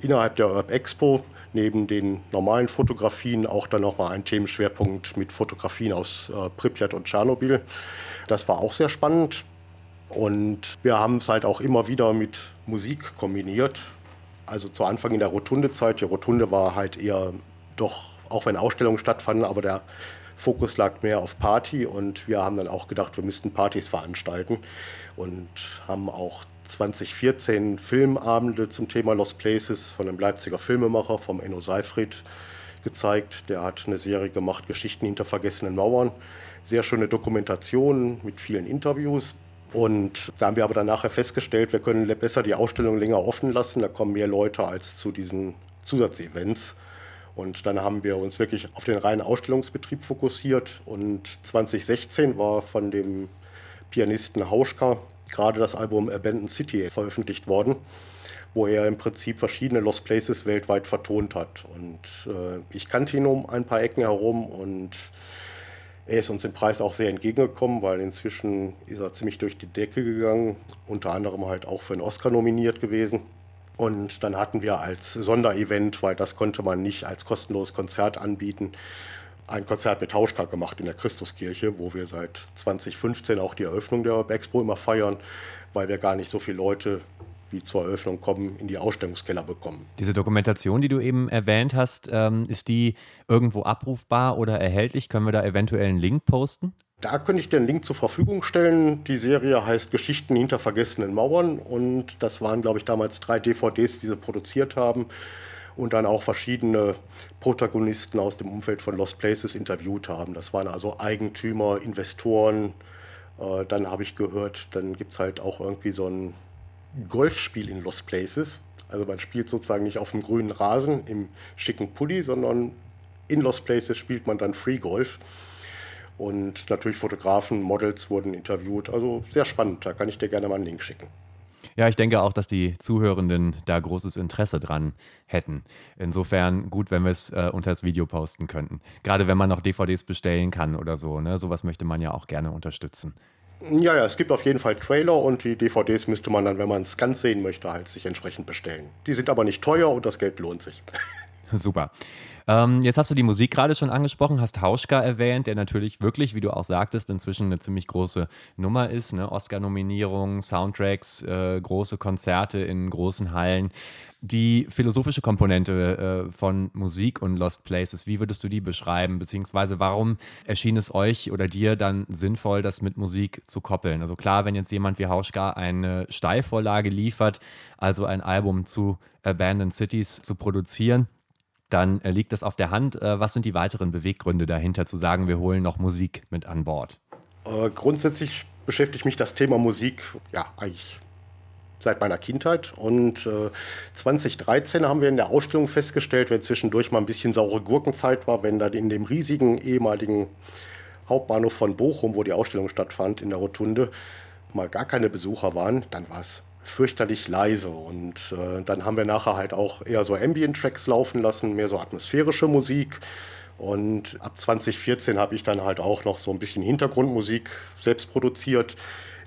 innerhalb der Urb Expo neben den normalen Fotografien auch dann nochmal einen Themenschwerpunkt mit Fotografien aus äh, Pripyat und Tschernobyl. Das war auch sehr spannend. Und wir haben es halt auch immer wieder mit Musik kombiniert. Also zu Anfang in der Rotunde-Zeit. Die Rotunde war halt eher doch, auch wenn Ausstellungen stattfanden, aber der Fokus lag mehr auf Party und wir haben dann auch gedacht, wir müssten Partys veranstalten und haben auch 2014 Filmabende zum Thema Lost Places von einem Leipziger Filmemacher, vom Enno Seifried, gezeigt. Der hat eine Serie gemacht, Geschichten hinter vergessenen Mauern. Sehr schöne Dokumentation mit vielen Interviews. Und da haben wir aber dann nachher festgestellt, wir können besser die Ausstellung länger offen lassen. Da kommen mehr Leute als zu diesen Zusatzevents. Und dann haben wir uns wirklich auf den reinen Ausstellungsbetrieb fokussiert. Und 2016 war von dem Pianisten Hauschka gerade das Album Abandoned City veröffentlicht worden, wo er im Prinzip verschiedene Lost Places weltweit vertont hat. Und äh, ich kannte ihn um ein paar Ecken herum und er ist uns im Preis auch sehr entgegengekommen, weil inzwischen ist er ziemlich durch die Decke gegangen, unter anderem halt auch für einen Oscar nominiert gewesen. Und dann hatten wir als Sonderevent, weil das konnte man nicht als kostenloses Konzert anbieten, ein Konzert mit Tauschka gemacht in der Christuskirche, wo wir seit 2015 auch die Eröffnung der Expo immer feiern, weil wir gar nicht so viele Leute wie zur Eröffnung kommen, in die Ausstellungskeller bekommen. Diese Dokumentation, die du eben erwähnt hast, ähm, ist die irgendwo abrufbar oder erhältlich? Können wir da eventuell einen Link posten? Da könnte ich dir einen Link zur Verfügung stellen. Die Serie heißt Geschichten hinter vergessenen Mauern und das waren, glaube ich, damals drei DVDs, die sie produziert haben und dann auch verschiedene Protagonisten aus dem Umfeld von Lost Places interviewt haben. Das waren also Eigentümer, Investoren. Äh, dann habe ich gehört, dann gibt es halt auch irgendwie so ein Golfspiel in Lost Places. Also man spielt sozusagen nicht auf dem grünen Rasen im schicken Pulli, sondern in Lost Places spielt man dann Free Golf. Und natürlich Fotografen, Models wurden interviewt. Also sehr spannend. Da kann ich dir gerne mal einen Link schicken. Ja, ich denke auch, dass die Zuhörenden da großes Interesse dran hätten. Insofern gut, wenn wir es äh, unter das Video posten könnten. Gerade wenn man noch DVDs bestellen kann oder so. Ne? Sowas möchte man ja auch gerne unterstützen. Ja, ja, es gibt auf jeden Fall Trailer und die DVDs müsste man dann, wenn man es ganz sehen möchte, halt sich entsprechend bestellen. Die sind aber nicht teuer und das Geld lohnt sich. Super. Ähm, jetzt hast du die Musik gerade schon angesprochen, hast Hauschka erwähnt, der natürlich wirklich, wie du auch sagtest, inzwischen eine ziemlich große Nummer ist. Ne? Oscar-Nominierungen, Soundtracks, äh, große Konzerte in großen Hallen. Die philosophische Komponente äh, von Musik und Lost Places, wie würdest du die beschreiben? Beziehungsweise warum erschien es euch oder dir dann sinnvoll, das mit Musik zu koppeln? Also klar, wenn jetzt jemand wie Hauschka eine Steilvorlage liefert, also ein Album zu Abandoned Cities zu produzieren, dann äh, liegt das auf der Hand. Äh, was sind die weiteren Beweggründe dahinter, zu sagen, wir holen noch Musik mit an Bord? Äh, grundsätzlich beschäftigt mich das Thema Musik ja eigentlich seit meiner Kindheit. Und äh, 2013 haben wir in der Ausstellung festgestellt, wenn zwischendurch mal ein bisschen saure Gurkenzeit war, wenn dann in dem riesigen ehemaligen Hauptbahnhof von Bochum, wo die Ausstellung stattfand, in der Rotunde, mal gar keine Besucher waren, dann war es fürchterlich leise. Und äh, dann haben wir nachher halt auch eher so Ambient-Tracks laufen lassen, mehr so atmosphärische Musik. Und ab 2014 habe ich dann halt auch noch so ein bisschen Hintergrundmusik selbst produziert,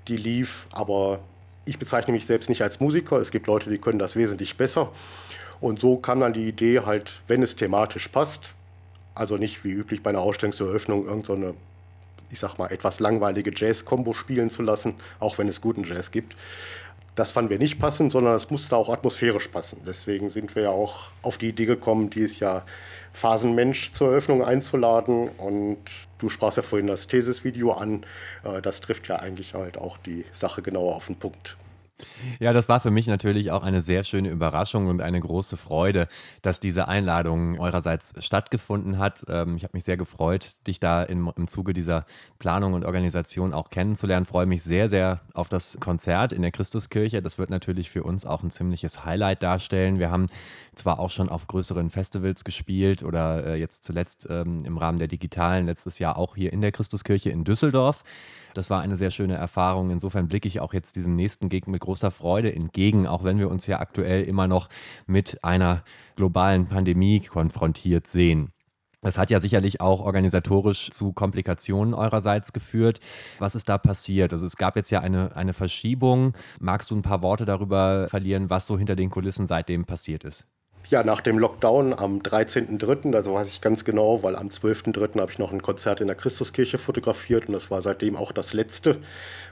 die lief. Aber ich bezeichne mich selbst nicht als Musiker. Es gibt Leute, die können das wesentlich besser. Und so kam dann die Idee halt, wenn es thematisch passt, also nicht wie üblich bei einer Ausstellungseröffnung irgendeine, ich sag mal, etwas langweilige Jazz-Kombo spielen zu lassen, auch wenn es guten Jazz gibt, das fanden wir nicht passend, sondern es musste auch atmosphärisch passen. Deswegen sind wir ja auch auf die Idee gekommen, dieses Jahr Phasenmensch zur Eröffnung einzuladen. Und du sprachst ja vorhin das Thesis-Video an. Äh, das trifft ja eigentlich halt auch die Sache genauer auf den Punkt. Ja, das war für mich natürlich auch eine sehr schöne Überraschung und eine große Freude, dass diese Einladung eurerseits stattgefunden hat. Ähm, ich habe mich sehr gefreut, dich da im, im Zuge dieser Planung und Organisation auch kennenzulernen. Freue mich sehr, sehr auf das Konzert in der Christuskirche. Das wird natürlich für uns auch ein ziemliches Highlight darstellen. Wir haben zwar auch schon auf größeren Festivals gespielt oder äh, jetzt zuletzt ähm, im Rahmen der Digitalen letztes Jahr auch hier in der Christuskirche in Düsseldorf. Das war eine sehr schöne Erfahrung. Insofern blicke ich auch jetzt diesem nächsten Gig mit großer Freude entgegen, auch wenn wir uns ja aktuell immer noch mit einer globalen Pandemie konfrontiert sehen. Das hat ja sicherlich auch organisatorisch zu Komplikationen eurerseits geführt. Was ist da passiert? Also es gab jetzt ja eine, eine Verschiebung. Magst du ein paar Worte darüber verlieren, was so hinter den Kulissen seitdem passiert ist? Ja, nach dem Lockdown am 13.03., also weiß ich ganz genau, weil am 12.03. habe ich noch ein Konzert in der Christuskirche fotografiert und das war seitdem auch das letzte.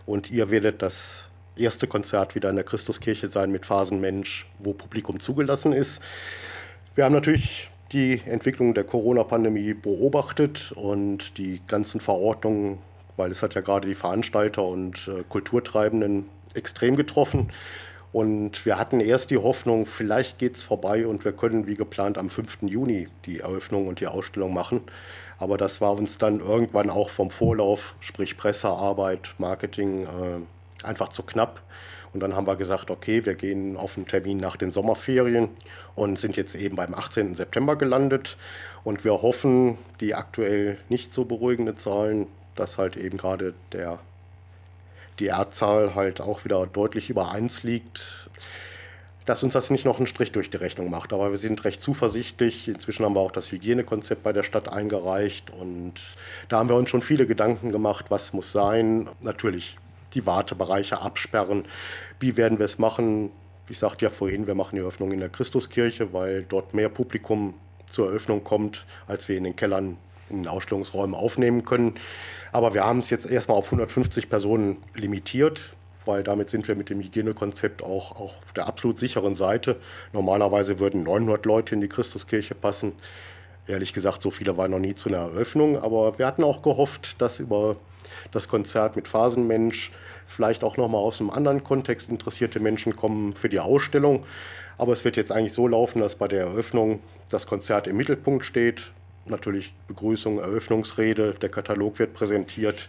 Und ihr werdet das erste Konzert wieder in der Christuskirche sein mit Phasenmensch, wo Publikum zugelassen ist. Wir haben natürlich die Entwicklung der Corona-Pandemie beobachtet und die ganzen Verordnungen, weil es hat ja gerade die Veranstalter und äh, Kulturtreibenden extrem getroffen. Und wir hatten erst die Hoffnung, vielleicht geht es vorbei und wir können wie geplant am 5. Juni die Eröffnung und die Ausstellung machen. Aber das war uns dann irgendwann auch vom Vorlauf, sprich Pressearbeit, Marketing, äh, einfach zu knapp. Und dann haben wir gesagt, okay, wir gehen auf einen Termin nach den Sommerferien und sind jetzt eben beim 18. September gelandet. Und wir hoffen, die aktuell nicht so beruhigenden Zahlen, dass halt eben gerade der die R-Zahl halt auch wieder deutlich über 1 liegt, dass uns das nicht noch einen Strich durch die Rechnung macht. Aber wir sind recht zuversichtlich. Inzwischen haben wir auch das Hygienekonzept bei der Stadt eingereicht und da haben wir uns schon viele Gedanken gemacht, was muss sein. Natürlich die Wartebereiche absperren. Wie werden wir es machen? Ich sagte ja vorhin, wir machen die Eröffnung in der Christuskirche, weil dort mehr Publikum zur Eröffnung kommt, als wir in den Kellern in Ausstellungsräumen aufnehmen können. Aber wir haben es jetzt erstmal auf 150 Personen limitiert, weil damit sind wir mit dem Hygienekonzept auch, auch auf der absolut sicheren Seite. Normalerweise würden 900 Leute in die Christuskirche passen. Ehrlich gesagt, so viele waren noch nie zu einer Eröffnung, aber wir hatten auch gehofft, dass über das Konzert mit Phasenmensch vielleicht auch nochmal aus einem anderen Kontext interessierte Menschen kommen für die Ausstellung. Aber es wird jetzt eigentlich so laufen, dass bei der Eröffnung das Konzert im Mittelpunkt steht natürlich Begrüßung, Eröffnungsrede, der Katalog wird präsentiert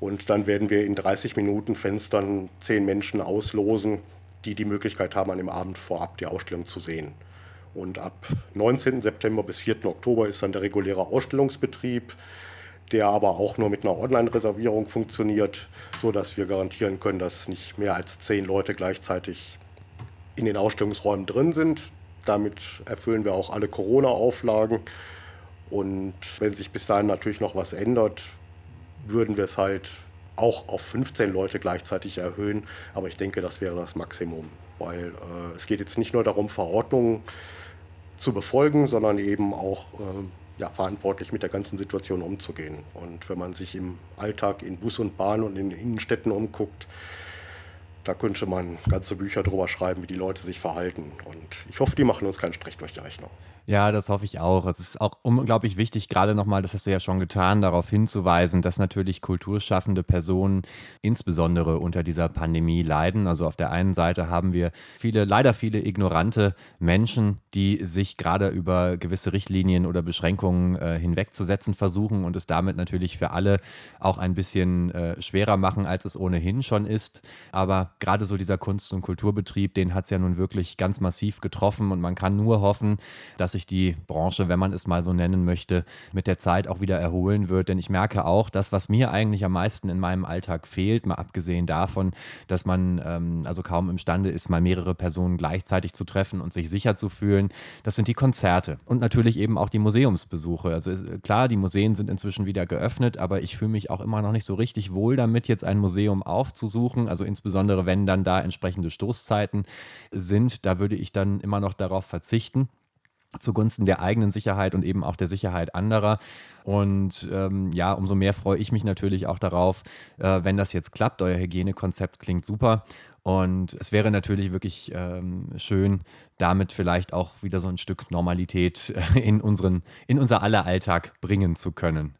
und dann werden wir in 30 Minuten Fenstern zehn Menschen auslosen, die die Möglichkeit haben, an dem Abend vorab die Ausstellung zu sehen. Und ab 19. September bis 4. Oktober ist dann der reguläre Ausstellungsbetrieb, der aber auch nur mit einer Online-Reservierung funktioniert, sodass wir garantieren können, dass nicht mehr als zehn Leute gleichzeitig in den Ausstellungsräumen drin sind. Damit erfüllen wir auch alle Corona-Auflagen. Und wenn sich bis dahin natürlich noch was ändert, würden wir es halt auch auf 15 Leute gleichzeitig erhöhen. Aber ich denke, das wäre das Maximum, weil äh, es geht jetzt nicht nur darum, Verordnungen zu befolgen, sondern eben auch äh, ja, verantwortlich mit der ganzen Situation umzugehen. Und wenn man sich im Alltag in Bus und Bahn und in Innenstädten umguckt, da könnte man ganze Bücher drüber schreiben, wie die Leute sich verhalten. Und ich hoffe, die machen uns keinen Strich durch die Rechnung. Ja, das hoffe ich auch. Es ist auch unglaublich wichtig, gerade nochmal, das hast du ja schon getan, darauf hinzuweisen, dass natürlich kulturschaffende Personen insbesondere unter dieser Pandemie leiden. Also auf der einen Seite haben wir viele, leider viele ignorante Menschen, die sich gerade über gewisse Richtlinien oder Beschränkungen äh, hinwegzusetzen versuchen und es damit natürlich für alle auch ein bisschen äh, schwerer machen, als es ohnehin schon ist. Aber gerade so dieser Kunst- und Kulturbetrieb, den hat es ja nun wirklich ganz massiv getroffen und man kann nur hoffen, dass sich die Branche, wenn man es mal so nennen möchte, mit der Zeit auch wieder erholen wird. Denn ich merke auch, das, was mir eigentlich am meisten in meinem Alltag fehlt, mal abgesehen davon, dass man ähm, also kaum imstande ist, mal mehrere Personen gleichzeitig zu treffen und sich sicher zu fühlen, das sind die Konzerte und natürlich eben auch die Museumsbesuche. Also klar, die Museen sind inzwischen wieder geöffnet, aber ich fühle mich auch immer noch nicht so richtig wohl damit, jetzt ein Museum aufzusuchen. Also insbesondere, wenn dann da entsprechende Stoßzeiten sind, da würde ich dann immer noch darauf verzichten zugunsten der eigenen Sicherheit und eben auch der Sicherheit anderer. Und ähm, ja, umso mehr freue ich mich natürlich auch darauf, äh, wenn das jetzt klappt. Euer Hygienekonzept klingt super. Und es wäre natürlich wirklich ähm, schön, damit vielleicht auch wieder so ein Stück Normalität in, unseren, in unser aller Alltag bringen zu können.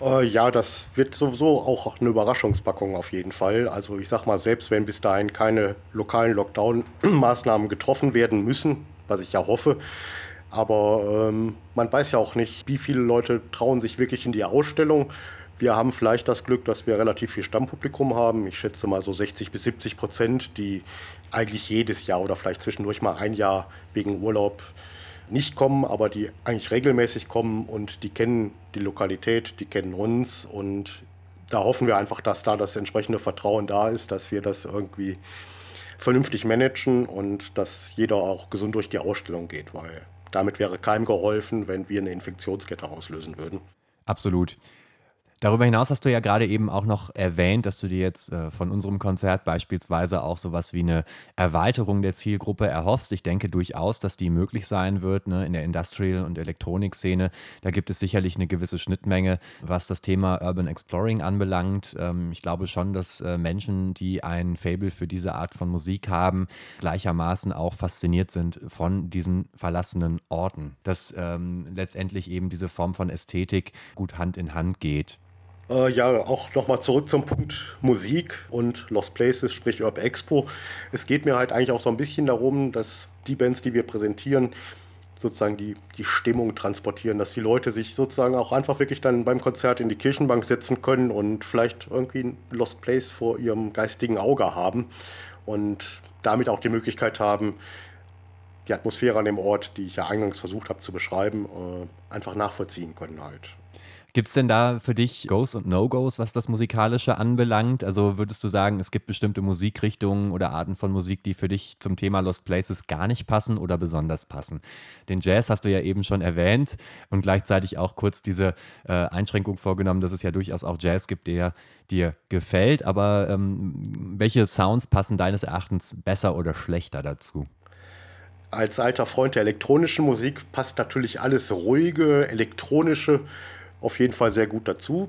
Äh, ja, das wird sowieso auch eine Überraschungspackung auf jeden Fall. Also ich sag mal, selbst wenn bis dahin keine lokalen Lockdown-Maßnahmen getroffen werden müssen, was ich ja hoffe. Aber ähm, man weiß ja auch nicht, wie viele Leute trauen sich wirklich in die Ausstellung. Wir haben vielleicht das Glück, dass wir relativ viel Stammpublikum haben. Ich schätze mal so 60 bis 70 Prozent, die eigentlich jedes Jahr oder vielleicht zwischendurch mal ein Jahr wegen Urlaub nicht kommen, aber die eigentlich regelmäßig kommen und die kennen die Lokalität, die kennen uns und da hoffen wir einfach, dass da das entsprechende Vertrauen da ist, dass wir das irgendwie vernünftig managen und dass jeder auch gesund durch die Ausstellung geht, weil damit wäre keinem geholfen, wenn wir eine Infektionskette auslösen würden. Absolut. Darüber hinaus hast du ja gerade eben auch noch erwähnt, dass du dir jetzt äh, von unserem Konzert beispielsweise auch sowas wie eine Erweiterung der Zielgruppe erhoffst. Ich denke durchaus, dass die möglich sein wird ne, in der Industrial- und Elektronikszene. Da gibt es sicherlich eine gewisse Schnittmenge, was das Thema Urban Exploring anbelangt. Ähm, ich glaube schon, dass äh, Menschen, die ein Fable für diese Art von Musik haben, gleichermaßen auch fasziniert sind von diesen verlassenen Orten. Dass ähm, letztendlich eben diese Form von Ästhetik gut Hand in Hand geht. Äh, ja, auch nochmal zurück zum Punkt Musik und Lost Places, sprich Urb Expo. Es geht mir halt eigentlich auch so ein bisschen darum, dass die Bands, die wir präsentieren, sozusagen die, die Stimmung transportieren, dass die Leute sich sozusagen auch einfach wirklich dann beim Konzert in die Kirchenbank setzen können und vielleicht irgendwie ein Lost Place vor ihrem geistigen Auge haben und damit auch die Möglichkeit haben, die Atmosphäre an dem Ort, die ich ja eingangs versucht habe zu beschreiben, äh, einfach nachvollziehen können halt. Gibt es denn da für dich Goes und No-Gos, was das Musikalische anbelangt? Also würdest du sagen, es gibt bestimmte Musikrichtungen oder Arten von Musik, die für dich zum Thema Lost Places gar nicht passen oder besonders passen? Den Jazz hast du ja eben schon erwähnt und gleichzeitig auch kurz diese äh, Einschränkung vorgenommen, dass es ja durchaus auch Jazz gibt, der dir gefällt. Aber ähm, welche Sounds passen deines Erachtens besser oder schlechter dazu? Als alter Freund der elektronischen Musik passt natürlich alles ruhige, elektronische auf jeden Fall sehr gut dazu.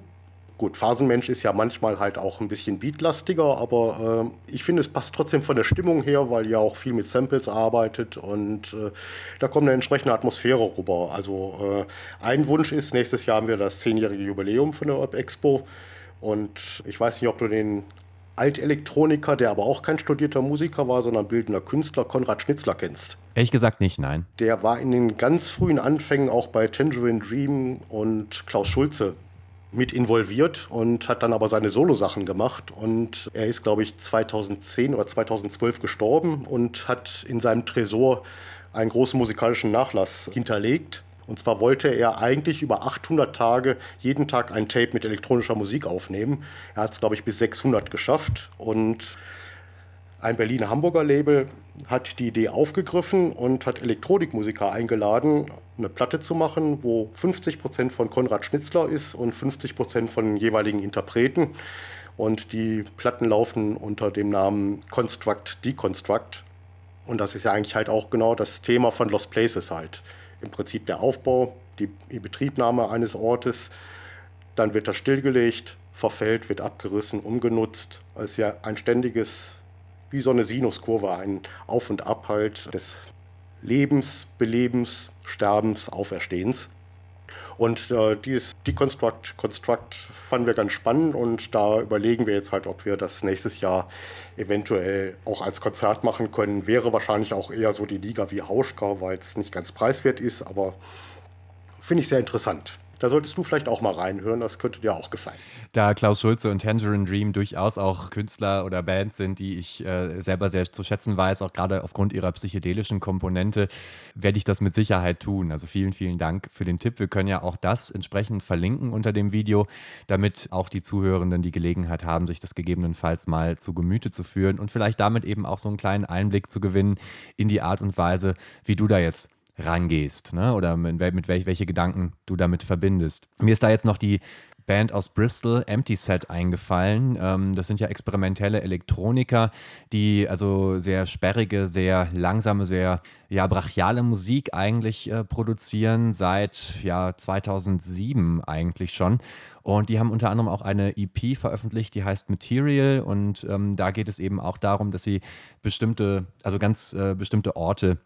Gut, Phasenmensch ist ja manchmal halt auch ein bisschen beatlastiger, aber äh, ich finde, es passt trotzdem von der Stimmung her, weil ihr auch viel mit Samples arbeitet und äh, da kommt eine entsprechende Atmosphäre rüber. Also äh, ein Wunsch ist, nächstes Jahr haben wir das zehnjährige Jubiläum von der Urb Expo und ich weiß nicht, ob du den Altelektroniker, der aber auch kein studierter Musiker war, sondern bildender Künstler, Konrad Schnitzler kennst. Ehrlich gesagt nicht, nein. Der war in den ganz frühen Anfängen auch bei Tangerine Dream und Klaus Schulze mit involviert und hat dann aber seine Solo-Sachen gemacht. Und er ist, glaube ich, 2010 oder 2012 gestorben und hat in seinem Tresor einen großen musikalischen Nachlass hinterlegt. Und zwar wollte er eigentlich über 800 Tage jeden Tag ein Tape mit elektronischer Musik aufnehmen. Er hat es, glaube ich, bis 600 geschafft. Und ein Berliner Hamburger Label hat die Idee aufgegriffen und hat Elektronikmusiker eingeladen, eine Platte zu machen, wo 50 Prozent von Konrad Schnitzler ist und 50 Prozent von jeweiligen Interpreten. Und die Platten laufen unter dem Namen Construct Deconstruct Und das ist ja eigentlich halt auch genau das Thema von Lost Places halt. Im Prinzip der Aufbau, die Betriebnahme eines Ortes, dann wird er stillgelegt, verfällt, wird abgerissen, umgenutzt. Es ist ja ein ständiges, wie so eine Sinuskurve, ein Auf und Ab halt des Lebens, Belebens, Sterbens, Auferstehens. Und äh, dieses Deconstruct Construct fanden wir ganz spannend und da überlegen wir jetzt halt, ob wir das nächstes Jahr eventuell auch als Konzert machen können. Wäre wahrscheinlich auch eher so die Liga wie Hauschka, weil es nicht ganz preiswert ist, aber finde ich sehr interessant. Da solltest du vielleicht auch mal reinhören, das könnte dir auch gefallen. Da Klaus Schulze und Tangerine Dream durchaus auch Künstler oder Bands sind, die ich äh, selber sehr zu schätzen weiß, auch gerade aufgrund ihrer psychedelischen Komponente, werde ich das mit Sicherheit tun. Also vielen, vielen Dank für den Tipp. Wir können ja auch das entsprechend verlinken unter dem Video, damit auch die Zuhörenden die Gelegenheit haben, sich das gegebenenfalls mal zu Gemüte zu führen und vielleicht damit eben auch so einen kleinen Einblick zu gewinnen in die Art und Weise, wie du da jetzt rangehst ne? oder mit, mit welch, welche Gedanken du damit verbindest. Mir ist da jetzt noch die Band aus Bristol, Empty Set, eingefallen. Ähm, das sind ja experimentelle Elektroniker, die also sehr sperrige, sehr langsame, sehr ja, brachiale Musik eigentlich äh, produzieren, seit ja, 2007 eigentlich schon. Und die haben unter anderem auch eine EP veröffentlicht, die heißt Material. Und ähm, da geht es eben auch darum, dass sie bestimmte, also ganz äh, bestimmte Orte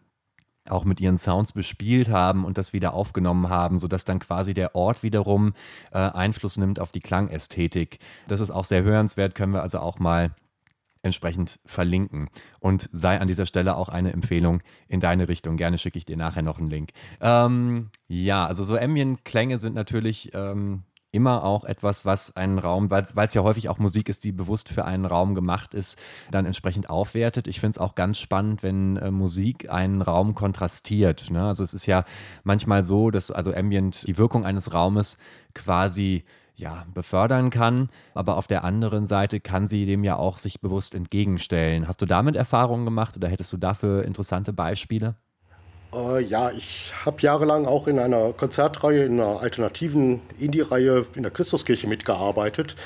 auch mit ihren Sounds bespielt haben und das wieder aufgenommen haben, sodass dann quasi der Ort wiederum äh, Einfluss nimmt auf die Klangästhetik. Das ist auch sehr hörenswert, können wir also auch mal entsprechend verlinken. Und sei an dieser Stelle auch eine Empfehlung in deine Richtung. Gerne schicke ich dir nachher noch einen Link. Ähm, ja, also so Ambient-Klänge sind natürlich ähm, immer auch etwas, was einen Raum, weil es ja häufig auch Musik ist, die bewusst für einen Raum gemacht ist, dann entsprechend aufwertet. Ich finde es auch ganz spannend, wenn äh, Musik einen Raum kontrastiert. Ne? Also es ist ja manchmal so, dass also Ambient die Wirkung eines Raumes quasi ja, befördern kann, aber auf der anderen Seite kann sie dem ja auch sich bewusst entgegenstellen. Hast du damit Erfahrungen gemacht oder hättest du dafür interessante Beispiele? Äh, ja, ich habe jahrelang auch in einer Konzertreihe, in einer alternativen Indie-Reihe in der Christuskirche mitgearbeitet.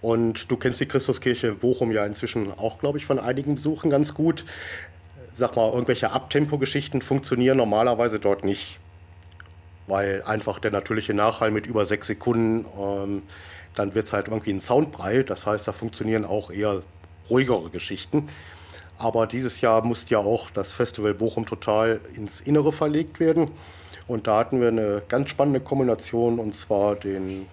Und du kennst die Christuskirche Bochum ja inzwischen auch, glaube ich, von einigen Besuchen ganz gut. Sag mal, irgendwelche Abtempo-Geschichten funktionieren normalerweise dort nicht, weil einfach der natürliche Nachhall mit über sechs Sekunden, ähm, dann wird es halt irgendwie ein Soundbrei. Das heißt, da funktionieren auch eher ruhigere Geschichten. Aber dieses Jahr musste ja auch das Festival Bochum total ins Innere verlegt werden. Und da hatten wir eine ganz spannende Kombination und zwar den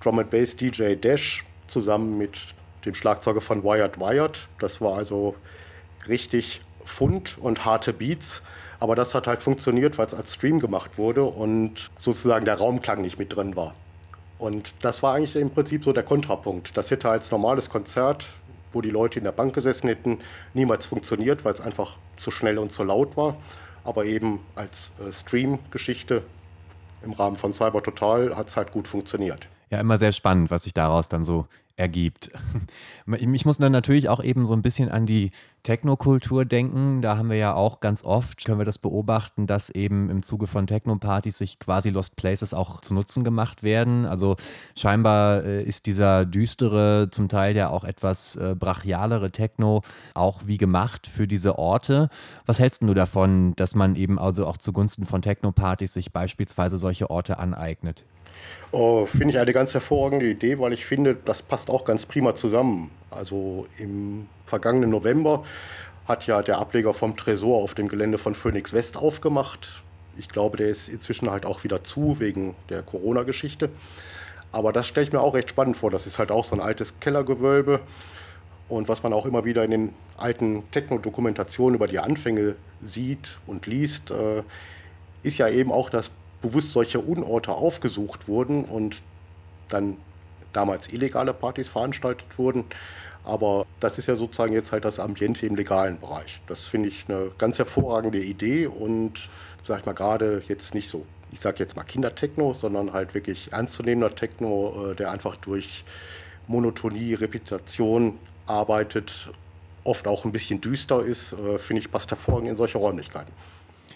Drum and Bass DJ Dash zusammen mit dem Schlagzeuger von Wired Wired. Das war also richtig Fund und harte Beats. Aber das hat halt funktioniert, weil es als Stream gemacht wurde und sozusagen der Raumklang nicht mit drin war. Und das war eigentlich im Prinzip so der Kontrapunkt. Das hätte als normales Konzert wo die Leute in der Bank gesessen hätten, niemals funktioniert, weil es einfach zu schnell und zu laut war. Aber eben als äh, Stream-Geschichte im Rahmen von Cyber Total hat es halt gut funktioniert. Ja, immer sehr spannend, was sich daraus dann so ergibt. Ich muss dann natürlich auch eben so ein bisschen an die Technokultur denken. Da haben wir ja auch ganz oft, können wir das beobachten, dass eben im Zuge von Techno-Partys sich quasi Lost Places auch zu Nutzen gemacht werden. Also scheinbar äh, ist dieser düstere, zum Teil ja auch etwas äh, brachialere Techno auch wie gemacht für diese Orte. Was hältst du davon, dass man eben also auch zugunsten von Techno-Partys sich beispielsweise solche Orte aneignet? Oh, finde ich eine ganz hervorragende Idee, weil ich finde, das passt auch ganz prima zusammen. Also im vergangenen November hat ja der Ableger vom Tresor auf dem Gelände von Phoenix West aufgemacht. Ich glaube, der ist inzwischen halt auch wieder zu wegen der Corona-Geschichte. Aber das stelle ich mir auch recht spannend vor. Das ist halt auch so ein altes Kellergewölbe. Und was man auch immer wieder in den alten Techno-Dokumentationen über die Anfänge sieht und liest, äh, ist ja eben auch, dass bewusst solche Unorte aufgesucht wurden und dann damals illegale Partys veranstaltet wurden. Aber das ist ja sozusagen jetzt halt das Ambiente im legalen Bereich. Das finde ich eine ganz hervorragende Idee und sag ich mal gerade jetzt nicht so, ich sage jetzt mal Kindertechno, sondern halt wirklich ernstzunehmender Techno, äh, der einfach durch Monotonie, Reputation arbeitet, oft auch ein bisschen düster ist, äh, finde ich passt hervorragend in solche Räumlichkeiten.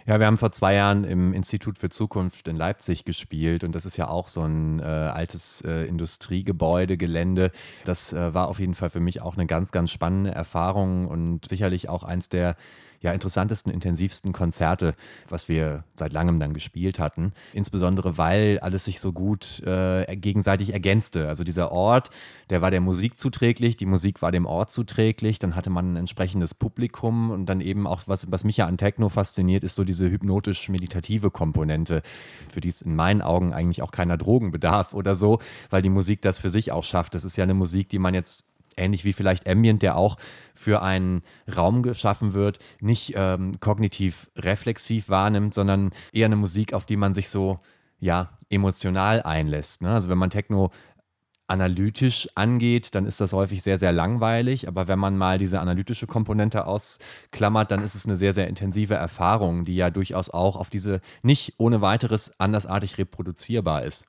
Ja, wir haben vor zwei Jahren im Institut für Zukunft in Leipzig gespielt und das ist ja auch so ein äh, altes äh, Industriegebäude, Gelände. Das äh, war auf jeden Fall für mich auch eine ganz, ganz spannende Erfahrung und sicherlich auch eins der ja, interessantesten, intensivsten Konzerte, was wir seit langem dann gespielt hatten. Insbesondere, weil alles sich so gut äh, gegenseitig ergänzte. Also dieser Ort, der war der Musik zuträglich, die Musik war dem Ort zuträglich, dann hatte man ein entsprechendes Publikum und dann eben auch, was, was mich ja an Techno fasziniert, ist so diese hypnotisch-meditative Komponente, für die es in meinen Augen eigentlich auch keiner Drogen bedarf oder so, weil die Musik das für sich auch schafft. Das ist ja eine Musik, die man jetzt ähnlich wie vielleicht Ambient, der auch für einen Raum geschaffen wird, nicht ähm, kognitiv reflexiv wahrnimmt, sondern eher eine Musik, auf die man sich so ja emotional einlässt. Ne? Also wenn man Techno analytisch angeht, dann ist das häufig sehr, sehr langweilig. Aber wenn man mal diese analytische Komponente ausklammert, dann ist es eine sehr, sehr intensive Erfahrung, die ja durchaus auch auf diese nicht ohne weiteres andersartig reproduzierbar ist.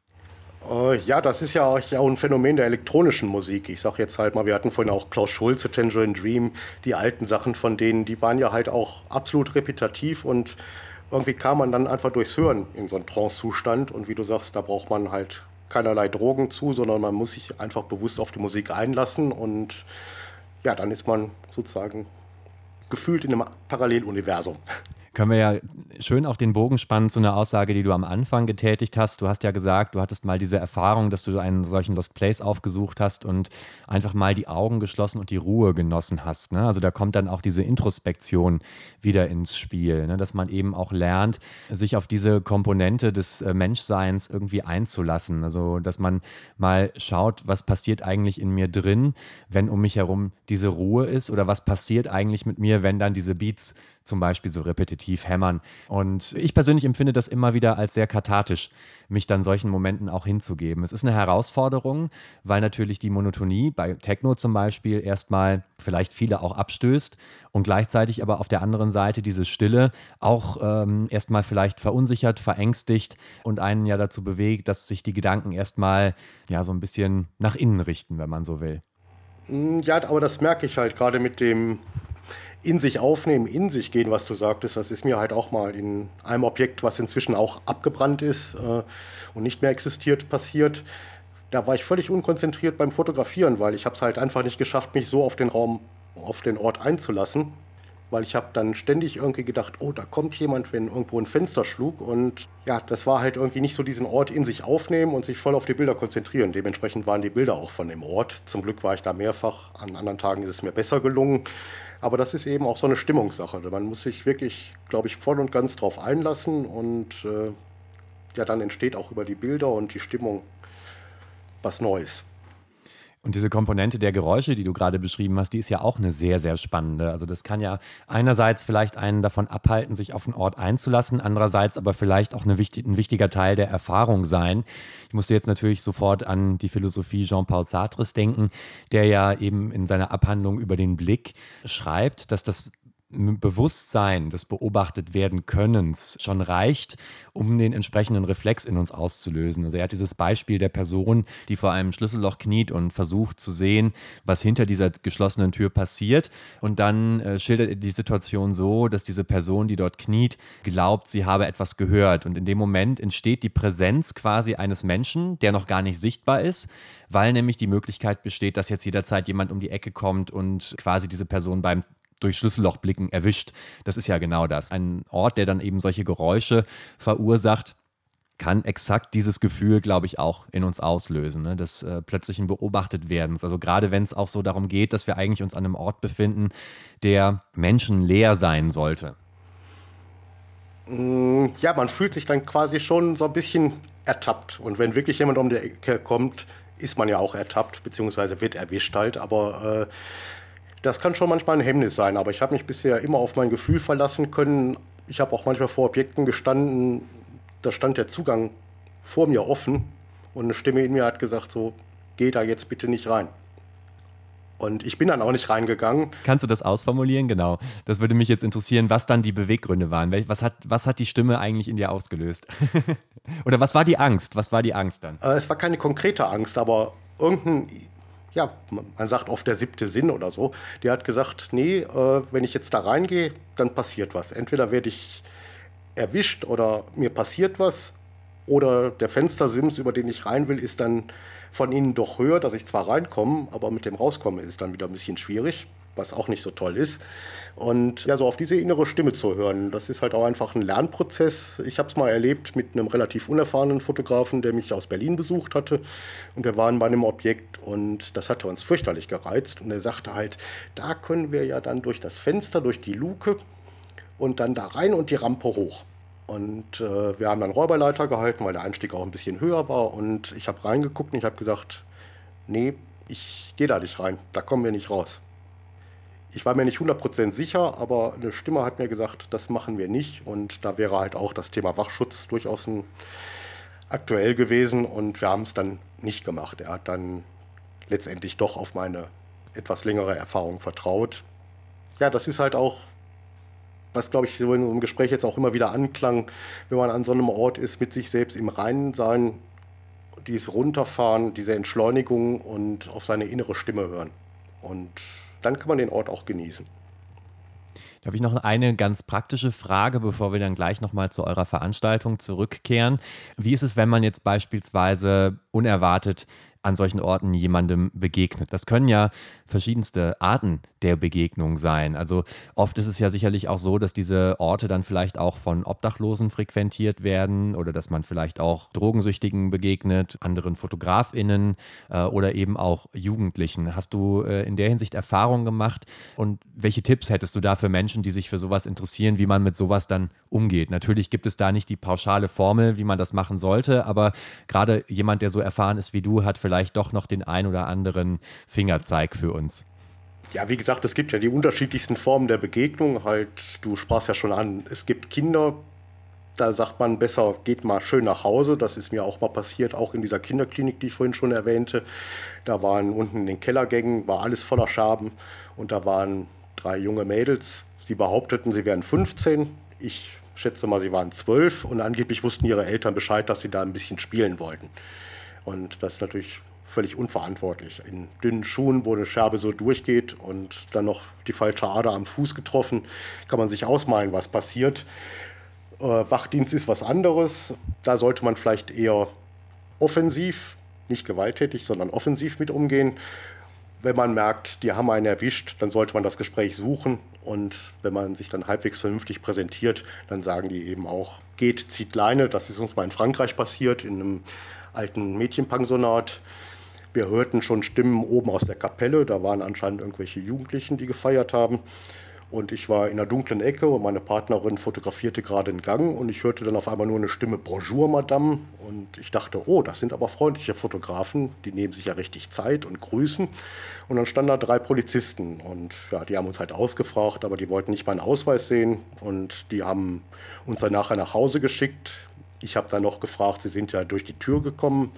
Äh, ja, das ist ja auch, ein Phänomen der elektronischen Musik. Ich sage jetzt halt mal, wir hatten vorhin auch Klaus Schulze, Tangerine Dream, die alten Sachen von denen, die waren ja halt auch absolut repetitiv und irgendwie kam man dann einfach durchs Hören in so einen Trance-Zustand. Und wie du sagst, da braucht man halt keinerlei Drogen zu, sondern man muss sich einfach bewusst auf die Musik einlassen und ja, dann ist man sozusagen gefühlt in einem Paralleluniversum können wir ja schön auch den Bogen spannen zu einer Aussage, die du am Anfang getätigt hast. Du hast ja gesagt, du hattest mal diese Erfahrung, dass du einen solchen Lost Place aufgesucht hast und einfach mal die Augen geschlossen und die Ruhe genossen hast. Ne? Also da kommt dann auch diese Introspektion wieder ins Spiel, ne? dass man eben auch lernt, sich auf diese Komponente des äh, Menschseins irgendwie einzulassen. Also dass man mal schaut, was passiert eigentlich in mir drin, wenn um mich herum diese Ruhe ist oder was passiert eigentlich mit mir, wenn dann diese Beats zum Beispiel so repetitiv hämmern. Und ich persönlich empfinde das immer wieder als sehr kathartisch, mich dann solchen Momenten auch hinzugeben. Es ist eine Herausforderung, weil natürlich die Monotonie bei Techno zum Beispiel erstmal vielleicht viele auch abstößt und gleichzeitig aber auf der anderen Seite diese Stille auch ähm, erstmal vielleicht verunsichert, verängstigt und einen ja dazu bewegt, dass sich die Gedanken erstmal ja so ein bisschen nach innen richten, wenn man so will. Ja, aber das merke ich halt gerade mit dem in sich aufnehmen, in sich gehen, was du sagtest, das ist mir halt auch mal in einem Objekt, was inzwischen auch abgebrannt ist äh, und nicht mehr existiert, passiert. Da war ich völlig unkonzentriert beim Fotografieren, weil ich habe es halt einfach nicht geschafft, mich so auf den Raum, auf den Ort einzulassen weil ich habe dann ständig irgendwie gedacht, oh, da kommt jemand, wenn irgendwo ein Fenster schlug und ja, das war halt irgendwie nicht so diesen Ort in sich aufnehmen und sich voll auf die Bilder konzentrieren. Dementsprechend waren die Bilder auch von dem Ort. Zum Glück war ich da mehrfach, an anderen Tagen ist es mir besser gelungen. Aber das ist eben auch so eine Stimmungssache. Man muss sich wirklich, glaube ich, voll und ganz drauf einlassen und äh, ja, dann entsteht auch über die Bilder und die Stimmung was Neues. Und diese Komponente der Geräusche, die du gerade beschrieben hast, die ist ja auch eine sehr, sehr spannende. Also das kann ja einerseits vielleicht einen davon abhalten, sich auf einen Ort einzulassen, andererseits aber vielleicht auch wichtig, ein wichtiger Teil der Erfahrung sein. Ich musste jetzt natürlich sofort an die Philosophie Jean-Paul Sartres denken, der ja eben in seiner Abhandlung über den Blick schreibt, dass das Bewusstsein des beobachtet werden Könnens schon reicht, um den entsprechenden Reflex in uns auszulösen. Also er hat dieses Beispiel der Person, die vor einem Schlüsselloch kniet und versucht zu sehen, was hinter dieser geschlossenen Tür passiert. Und dann äh, schildert er die Situation so, dass diese Person, die dort kniet, glaubt, sie habe etwas gehört. Und in dem Moment entsteht die Präsenz quasi eines Menschen, der noch gar nicht sichtbar ist, weil nämlich die Möglichkeit besteht, dass jetzt jederzeit jemand um die Ecke kommt und quasi diese Person beim durch Schlüssellochblicken erwischt. Das ist ja genau das. Ein Ort, der dann eben solche Geräusche verursacht, kann exakt dieses Gefühl, glaube ich, auch in uns auslösen, ne? des äh, plötzlichen Beobachtetwerdens. Also gerade wenn es auch so darum geht, dass wir eigentlich uns an einem Ort befinden, der menschenleer sein sollte. Mm, ja, man fühlt sich dann quasi schon so ein bisschen ertappt. Und wenn wirklich jemand um die Ecke kommt, ist man ja auch ertappt, beziehungsweise wird erwischt halt. Aber äh, das kann schon manchmal ein Hemmnis sein, aber ich habe mich bisher immer auf mein Gefühl verlassen können. Ich habe auch manchmal vor Objekten gestanden, da stand der Zugang vor mir offen und eine Stimme in mir hat gesagt, so, geh da jetzt bitte nicht rein. Und ich bin dann auch nicht reingegangen. Kannst du das ausformulieren? Genau. Das würde mich jetzt interessieren, was dann die Beweggründe waren. Was hat, was hat die Stimme eigentlich in dir ausgelöst? Oder was war die Angst? Was war die Angst dann? Äh, es war keine konkrete Angst, aber irgendein ja, man sagt oft der siebte Sinn oder so, der hat gesagt, nee, äh, wenn ich jetzt da reingehe, dann passiert was. Entweder werde ich erwischt oder mir passiert was oder der Fenstersims, über den ich rein will, ist dann von innen doch höher, dass ich zwar reinkomme, aber mit dem Rauskommen ist dann wieder ein bisschen schwierig. Was auch nicht so toll ist. Und ja, so auf diese innere Stimme zu hören, das ist halt auch einfach ein Lernprozess. Ich habe es mal erlebt mit einem relativ unerfahrenen Fotografen, der mich aus Berlin besucht hatte. Und der war in meinem Objekt und das hatte uns fürchterlich gereizt. Und er sagte halt, da können wir ja dann durch das Fenster, durch die Luke und dann da rein und die Rampe hoch. Und äh, wir haben dann Räuberleiter gehalten, weil der Einstieg auch ein bisschen höher war. Und ich habe reingeguckt und ich habe gesagt, nee, ich gehe da nicht rein, da kommen wir nicht raus. Ich war mir nicht 100% sicher, aber eine Stimme hat mir gesagt, das machen wir nicht. Und da wäre halt auch das Thema Wachschutz durchaus ein, aktuell gewesen. Und wir haben es dann nicht gemacht. Er hat dann letztendlich doch auf meine etwas längere Erfahrung vertraut. Ja, das ist halt auch, was glaube ich so in unserem Gespräch jetzt auch immer wieder anklang, wenn man an so einem Ort ist, mit sich selbst im Reinen sein, dieses Runterfahren, diese Entschleunigung und auf seine innere Stimme hören. Und dann kann man den Ort auch genießen. Da habe ich noch eine ganz praktische Frage, bevor wir dann gleich nochmal zu eurer Veranstaltung zurückkehren. Wie ist es, wenn man jetzt beispielsweise unerwartet an solchen Orten jemandem begegnet. Das können ja verschiedenste Arten der Begegnung sein. Also oft ist es ja sicherlich auch so, dass diese Orte dann vielleicht auch von Obdachlosen frequentiert werden oder dass man vielleicht auch Drogensüchtigen begegnet, anderen Fotografinnen äh, oder eben auch Jugendlichen. Hast du äh, in der Hinsicht Erfahrungen gemacht und welche Tipps hättest du da für Menschen, die sich für sowas interessieren, wie man mit sowas dann umgeht? Natürlich gibt es da nicht die pauschale Formel, wie man das machen sollte, aber gerade jemand, der so erfahren ist wie du, hat vielleicht doch noch den ein oder anderen Fingerzeig für uns. Ja, wie gesagt, es gibt ja die unterschiedlichsten Formen der Begegnung. Halt, du sprachst ja schon an, es gibt Kinder, da sagt man besser, geht mal schön nach Hause. Das ist mir auch mal passiert, auch in dieser Kinderklinik, die ich vorhin schon erwähnte. Da waren unten in den Kellergängen, war alles voller Schaben und da waren drei junge Mädels. Sie behaupteten, sie wären 15. Ich schätze mal, sie waren 12 und angeblich wussten ihre Eltern Bescheid, dass sie da ein bisschen spielen wollten. Und das ist natürlich völlig unverantwortlich. In dünnen Schuhen, wo eine Scherbe so durchgeht und dann noch die falsche Ader am Fuß getroffen, kann man sich ausmalen, was passiert. Äh, Wachdienst ist was anderes. Da sollte man vielleicht eher offensiv, nicht gewalttätig, sondern offensiv mit umgehen. Wenn man merkt, die haben einen erwischt, dann sollte man das Gespräch suchen. Und wenn man sich dann halbwegs vernünftig präsentiert, dann sagen die eben auch, geht, zieht Leine. Das ist uns mal in Frankreich passiert, in einem alten Mädchenpensionat. Wir hörten schon Stimmen oben aus der Kapelle. Da waren anscheinend irgendwelche Jugendlichen, die gefeiert haben. Und ich war in einer dunklen Ecke und meine Partnerin fotografierte gerade den Gang und ich hörte dann auf einmal nur eine Stimme Bonjour, Madame. Und ich dachte, oh, das sind aber freundliche Fotografen, die nehmen sich ja richtig Zeit und grüßen. Und dann standen da drei Polizisten und ja, die haben uns halt ausgefragt, aber die wollten nicht meinen Ausweis sehen und die haben uns dann nachher nach Hause geschickt. Ich habe dann noch gefragt, Sie sind ja durch die Tür gekommen.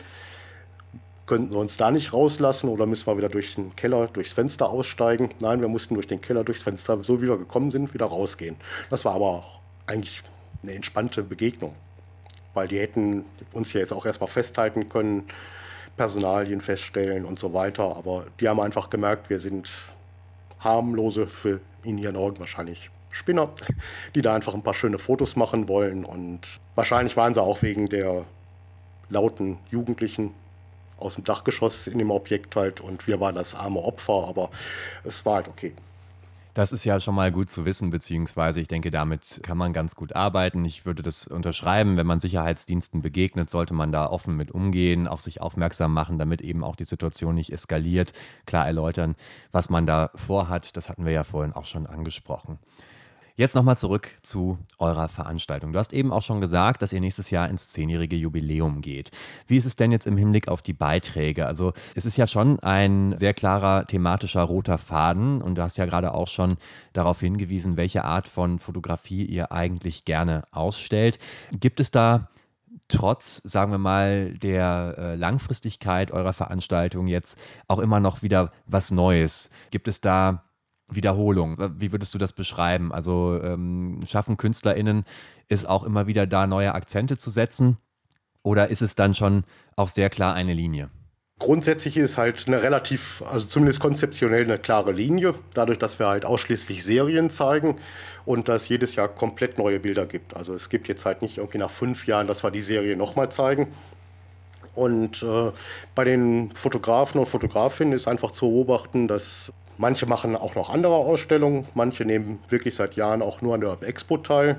Könnten Sie uns da nicht rauslassen oder müssen wir wieder durch den Keller, durchs Fenster aussteigen? Nein, wir mussten durch den Keller, durchs Fenster, so wie wir gekommen sind, wieder rausgehen. Das war aber auch eigentlich eine entspannte Begegnung, weil die hätten uns ja jetzt auch erstmal festhalten können, Personalien feststellen und so weiter. Aber die haben einfach gemerkt, wir sind harmlose für in ihren Augen wahrscheinlich Spinner, die da einfach ein paar schöne Fotos machen wollen. Und wahrscheinlich waren sie auch wegen der lauten Jugendlichen aus dem Dachgeschoss in dem Objekt halt und wir waren das arme Opfer, aber es war halt okay. Das ist ja schon mal gut zu wissen, beziehungsweise ich denke, damit kann man ganz gut arbeiten. Ich würde das unterschreiben, wenn man Sicherheitsdiensten begegnet, sollte man da offen mit umgehen, auf sich aufmerksam machen, damit eben auch die Situation nicht eskaliert, klar erläutern, was man da vorhat. Das hatten wir ja vorhin auch schon angesprochen. Jetzt nochmal zurück zu eurer Veranstaltung. Du hast eben auch schon gesagt, dass ihr nächstes Jahr ins zehnjährige Jubiläum geht. Wie ist es denn jetzt im Hinblick auf die Beiträge? Also es ist ja schon ein sehr klarer thematischer roter Faden und du hast ja gerade auch schon darauf hingewiesen, welche Art von Fotografie ihr eigentlich gerne ausstellt. Gibt es da trotz, sagen wir mal, der äh, Langfristigkeit eurer Veranstaltung jetzt auch immer noch wieder was Neues? Gibt es da Wiederholung. Wie würdest du das beschreiben? Also ähm, schaffen KünstlerInnen es auch immer wieder da neue Akzente zu setzen? Oder ist es dann schon auch sehr klar eine Linie? Grundsätzlich ist halt eine relativ, also zumindest konzeptionell eine klare Linie, dadurch, dass wir halt ausschließlich Serien zeigen und dass jedes Jahr komplett neue Bilder gibt. Also es gibt jetzt halt nicht irgendwie nach fünf Jahren, dass wir die Serie nochmal zeigen. Und äh, bei den Fotografen und Fotografinnen ist einfach zu beobachten, dass Manche machen auch noch andere Ausstellungen, manche nehmen wirklich seit Jahren auch nur an der Expo teil.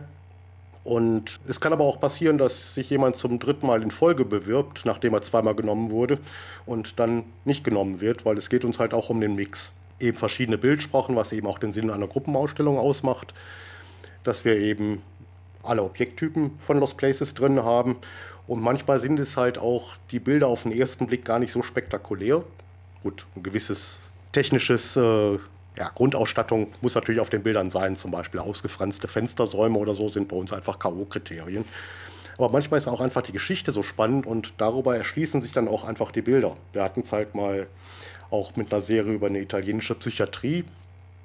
Und es kann aber auch passieren, dass sich jemand zum dritten Mal in Folge bewirbt, nachdem er zweimal genommen wurde und dann nicht genommen wird, weil es geht uns halt auch um den Mix. Eben verschiedene Bildsprachen, was eben auch den Sinn einer Gruppenausstellung ausmacht, dass wir eben alle Objekttypen von Lost Places drin haben. Und manchmal sind es halt auch die Bilder auf den ersten Blick gar nicht so spektakulär. Gut, ein gewisses technisches äh, ja, Grundausstattung muss natürlich auf den Bildern sein, zum Beispiel ausgefranste Fenstersäume oder so sind bei uns einfach K.O.-Kriterien. Aber manchmal ist auch einfach die Geschichte so spannend und darüber erschließen sich dann auch einfach die Bilder. Wir hatten es halt mal auch mit einer Serie über eine italienische Psychiatrie.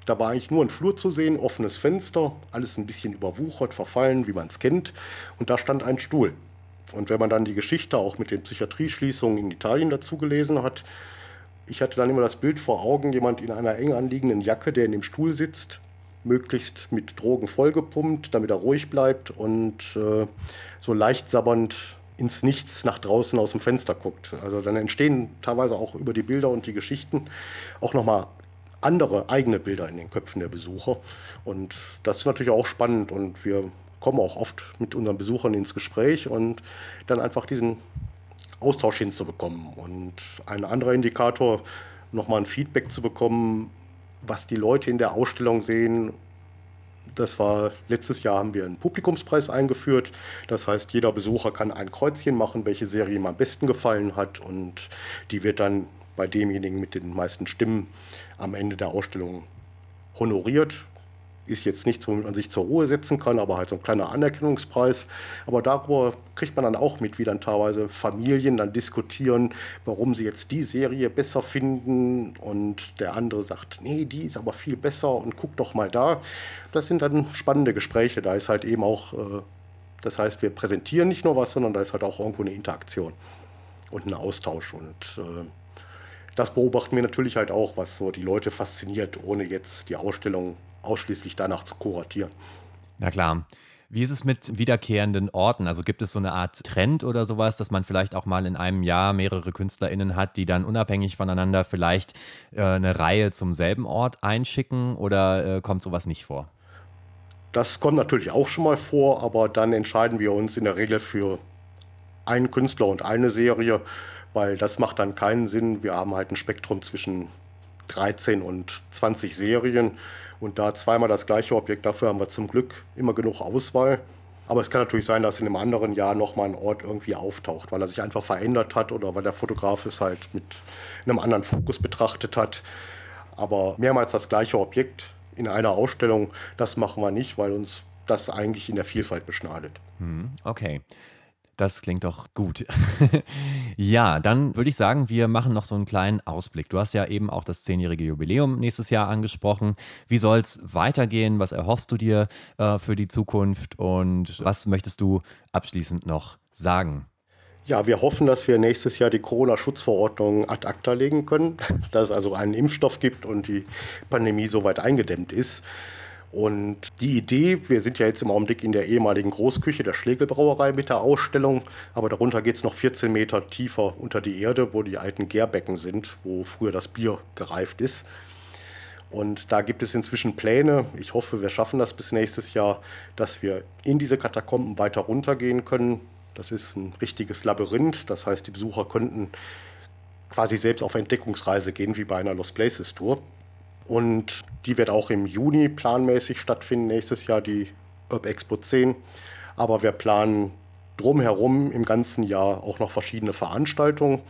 Da war eigentlich nur ein Flur zu sehen, offenes Fenster, alles ein bisschen überwuchert, verfallen, wie man es kennt. Und da stand ein Stuhl. Und wenn man dann die Geschichte auch mit den Psychiatrieschließungen in Italien dazu gelesen hat, ich hatte dann immer das Bild vor Augen, jemand in einer eng anliegenden Jacke, der in dem Stuhl sitzt, möglichst mit Drogen vollgepumpt, damit er ruhig bleibt und äh, so leicht sabbernd ins Nichts nach draußen aus dem Fenster guckt. Also dann entstehen teilweise auch über die Bilder und die Geschichten auch nochmal andere eigene Bilder in den Köpfen der Besucher. Und das ist natürlich auch spannend und wir kommen auch oft mit unseren Besuchern ins Gespräch und dann einfach diesen Austausch hinzubekommen. Und ein anderer Indikator, nochmal ein Feedback zu bekommen, was die Leute in der Ausstellung sehen. Das war letztes Jahr haben wir einen Publikumspreis eingeführt. Das heißt, jeder Besucher kann ein Kreuzchen machen, welche Serie ihm am besten gefallen hat. Und die wird dann bei demjenigen mit den meisten Stimmen am Ende der Ausstellung honoriert ist jetzt nichts, womit man sich zur Ruhe setzen kann, aber halt so ein kleiner Anerkennungspreis. Aber darüber kriegt man dann auch mit, wie dann teilweise Familien dann diskutieren, warum sie jetzt die Serie besser finden und der andere sagt, nee, die ist aber viel besser und guck doch mal da. Das sind dann spannende Gespräche. Da ist halt eben auch, äh, das heißt, wir präsentieren nicht nur was, sondern da ist halt auch irgendwo eine Interaktion und ein Austausch und äh, das beobachten wir natürlich halt auch, was so die Leute fasziniert, ohne jetzt die Ausstellung ausschließlich danach zu kuratieren. Na klar. Wie ist es mit wiederkehrenden Orten? Also gibt es so eine Art Trend oder sowas, dass man vielleicht auch mal in einem Jahr mehrere KünstlerInnen hat, die dann unabhängig voneinander vielleicht äh, eine Reihe zum selben Ort einschicken oder äh, kommt sowas nicht vor? Das kommt natürlich auch schon mal vor, aber dann entscheiden wir uns in der Regel für einen Künstler und eine Serie, weil das macht dann keinen Sinn. Wir haben halt ein Spektrum zwischen 13 und 20 Serien und da zweimal das gleiche Objekt, dafür haben wir zum Glück immer genug Auswahl. Aber es kann natürlich sein, dass in einem anderen Jahr nochmal ein Ort irgendwie auftaucht, weil er sich einfach verändert hat oder weil der Fotograf es halt mit einem anderen Fokus betrachtet hat. Aber mehrmals das gleiche Objekt in einer Ausstellung, das machen wir nicht, weil uns das eigentlich in der Vielfalt beschneidet. Hm, okay. Das klingt doch gut. ja, dann würde ich sagen, wir machen noch so einen kleinen Ausblick. Du hast ja eben auch das zehnjährige Jubiläum nächstes Jahr angesprochen. Wie soll es weitergehen? Was erhoffst du dir äh, für die Zukunft? Und was möchtest du abschließend noch sagen? Ja, wir hoffen, dass wir nächstes Jahr die Corona-Schutzverordnung ad acta legen können, dass es also einen Impfstoff gibt und die Pandemie soweit eingedämmt ist. Und die Idee, wir sind ja jetzt im Augenblick in der ehemaligen Großküche der Schlegelbrauerei mit der Ausstellung, aber darunter geht es noch 14 Meter tiefer unter die Erde, wo die alten Gärbecken sind, wo früher das Bier gereift ist. Und da gibt es inzwischen Pläne. Ich hoffe, wir schaffen das bis nächstes Jahr, dass wir in diese Katakomben weiter runtergehen können. Das ist ein richtiges Labyrinth. Das heißt, die Besucher könnten quasi selbst auf Entdeckungsreise gehen, wie bei einer Lost Places Tour. Und die wird auch im Juni planmäßig stattfinden, nächstes Jahr die Urb Expo 10. Aber wir planen drumherum im ganzen Jahr auch noch verschiedene Veranstaltungen.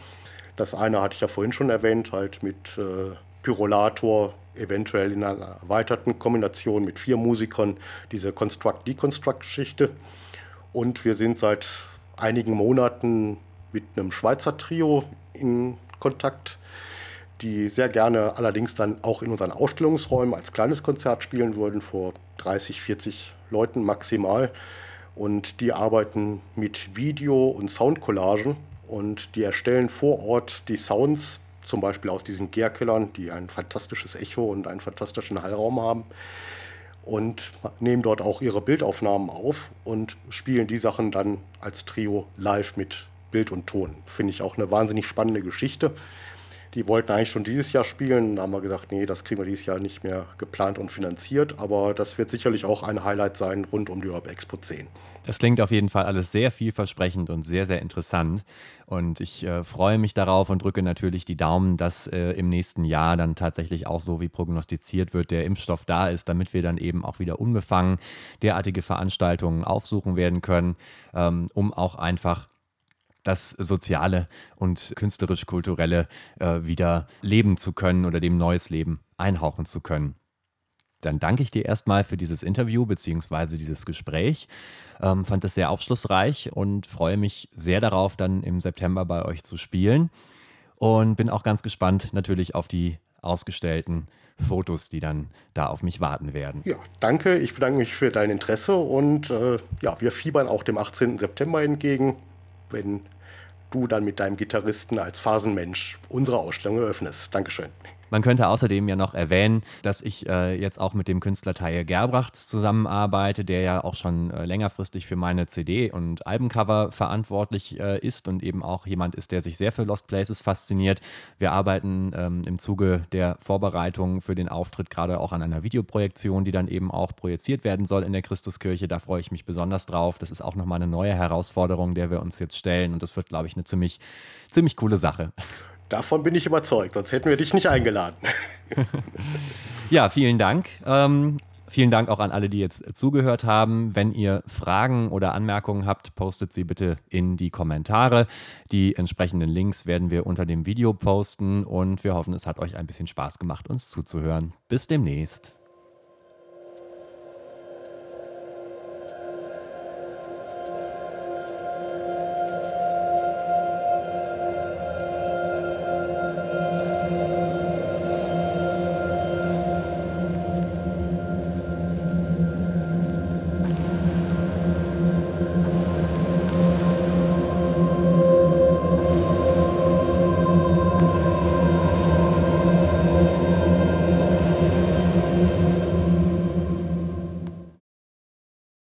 Das eine hatte ich ja vorhin schon erwähnt, halt mit äh, Pyrolator, eventuell in einer erweiterten Kombination mit vier Musikern, diese Construct-Deconstruct-Geschichte. Und wir sind seit einigen Monaten mit einem Schweizer Trio in Kontakt, die sehr gerne allerdings dann auch in unseren Ausstellungsräumen als kleines Konzert spielen würden, vor 30, 40 Leuten maximal. Und die arbeiten mit Video- und Soundcollagen und die erstellen vor Ort die Sounds, zum Beispiel aus diesen Gärkellern, die ein fantastisches Echo und einen fantastischen Hallraum haben. Und nehmen dort auch ihre Bildaufnahmen auf und spielen die Sachen dann als Trio live mit Bild und Ton. Finde ich auch eine wahnsinnig spannende Geschichte Die wollten eigentlich schon dieses Jahr spielen. Haben wir gesagt, nee, das kriegen wir dieses Jahr nicht mehr geplant und finanziert. Aber das wird sicherlich auch ein Highlight sein rund um die Urb Expo 10. Das klingt auf jeden Fall alles sehr vielversprechend und sehr, sehr interessant. Und ich äh, freue mich darauf und drücke natürlich die Daumen, dass äh, im nächsten Jahr dann tatsächlich auch so wie prognostiziert wird, der Impfstoff da ist, damit wir dann eben auch wieder unbefangen derartige Veranstaltungen aufsuchen werden können, ähm, um auch einfach das Soziale und künstlerisch-kulturelle äh, wieder leben zu können oder dem neues Leben einhauchen zu können. Dann danke ich dir erstmal für dieses Interview bzw. dieses Gespräch. Ähm, fand es sehr aufschlussreich und freue mich sehr darauf, dann im September bei euch zu spielen. Und bin auch ganz gespannt natürlich auf die ausgestellten Fotos, die dann da auf mich warten werden. Ja, danke. Ich bedanke mich für dein Interesse und äh, ja, wir fiebern auch dem 18. September entgegen, wenn du dann mit deinem Gitarristen als Phasenmensch unsere Ausstellung eröffnest. Dankeschön. Man könnte außerdem ja noch erwähnen, dass ich äh, jetzt auch mit dem Künstler Taye Gerbracht zusammenarbeite, der ja auch schon äh, längerfristig für meine CD- und Albencover verantwortlich äh, ist und eben auch jemand ist, der sich sehr für Lost Places fasziniert. Wir arbeiten ähm, im Zuge der Vorbereitung für den Auftritt gerade auch an einer Videoprojektion, die dann eben auch projiziert werden soll in der Christuskirche. Da freue ich mich besonders drauf. Das ist auch nochmal eine neue Herausforderung, der wir uns jetzt stellen und das wird, glaube ich, eine ziemlich, ziemlich coole Sache. Davon bin ich überzeugt, sonst hätten wir dich nicht eingeladen. ja, vielen Dank. Ähm, vielen Dank auch an alle, die jetzt zugehört haben. Wenn ihr Fragen oder Anmerkungen habt, postet sie bitte in die Kommentare. Die entsprechenden Links werden wir unter dem Video posten und wir hoffen, es hat euch ein bisschen Spaß gemacht, uns zuzuhören. Bis demnächst.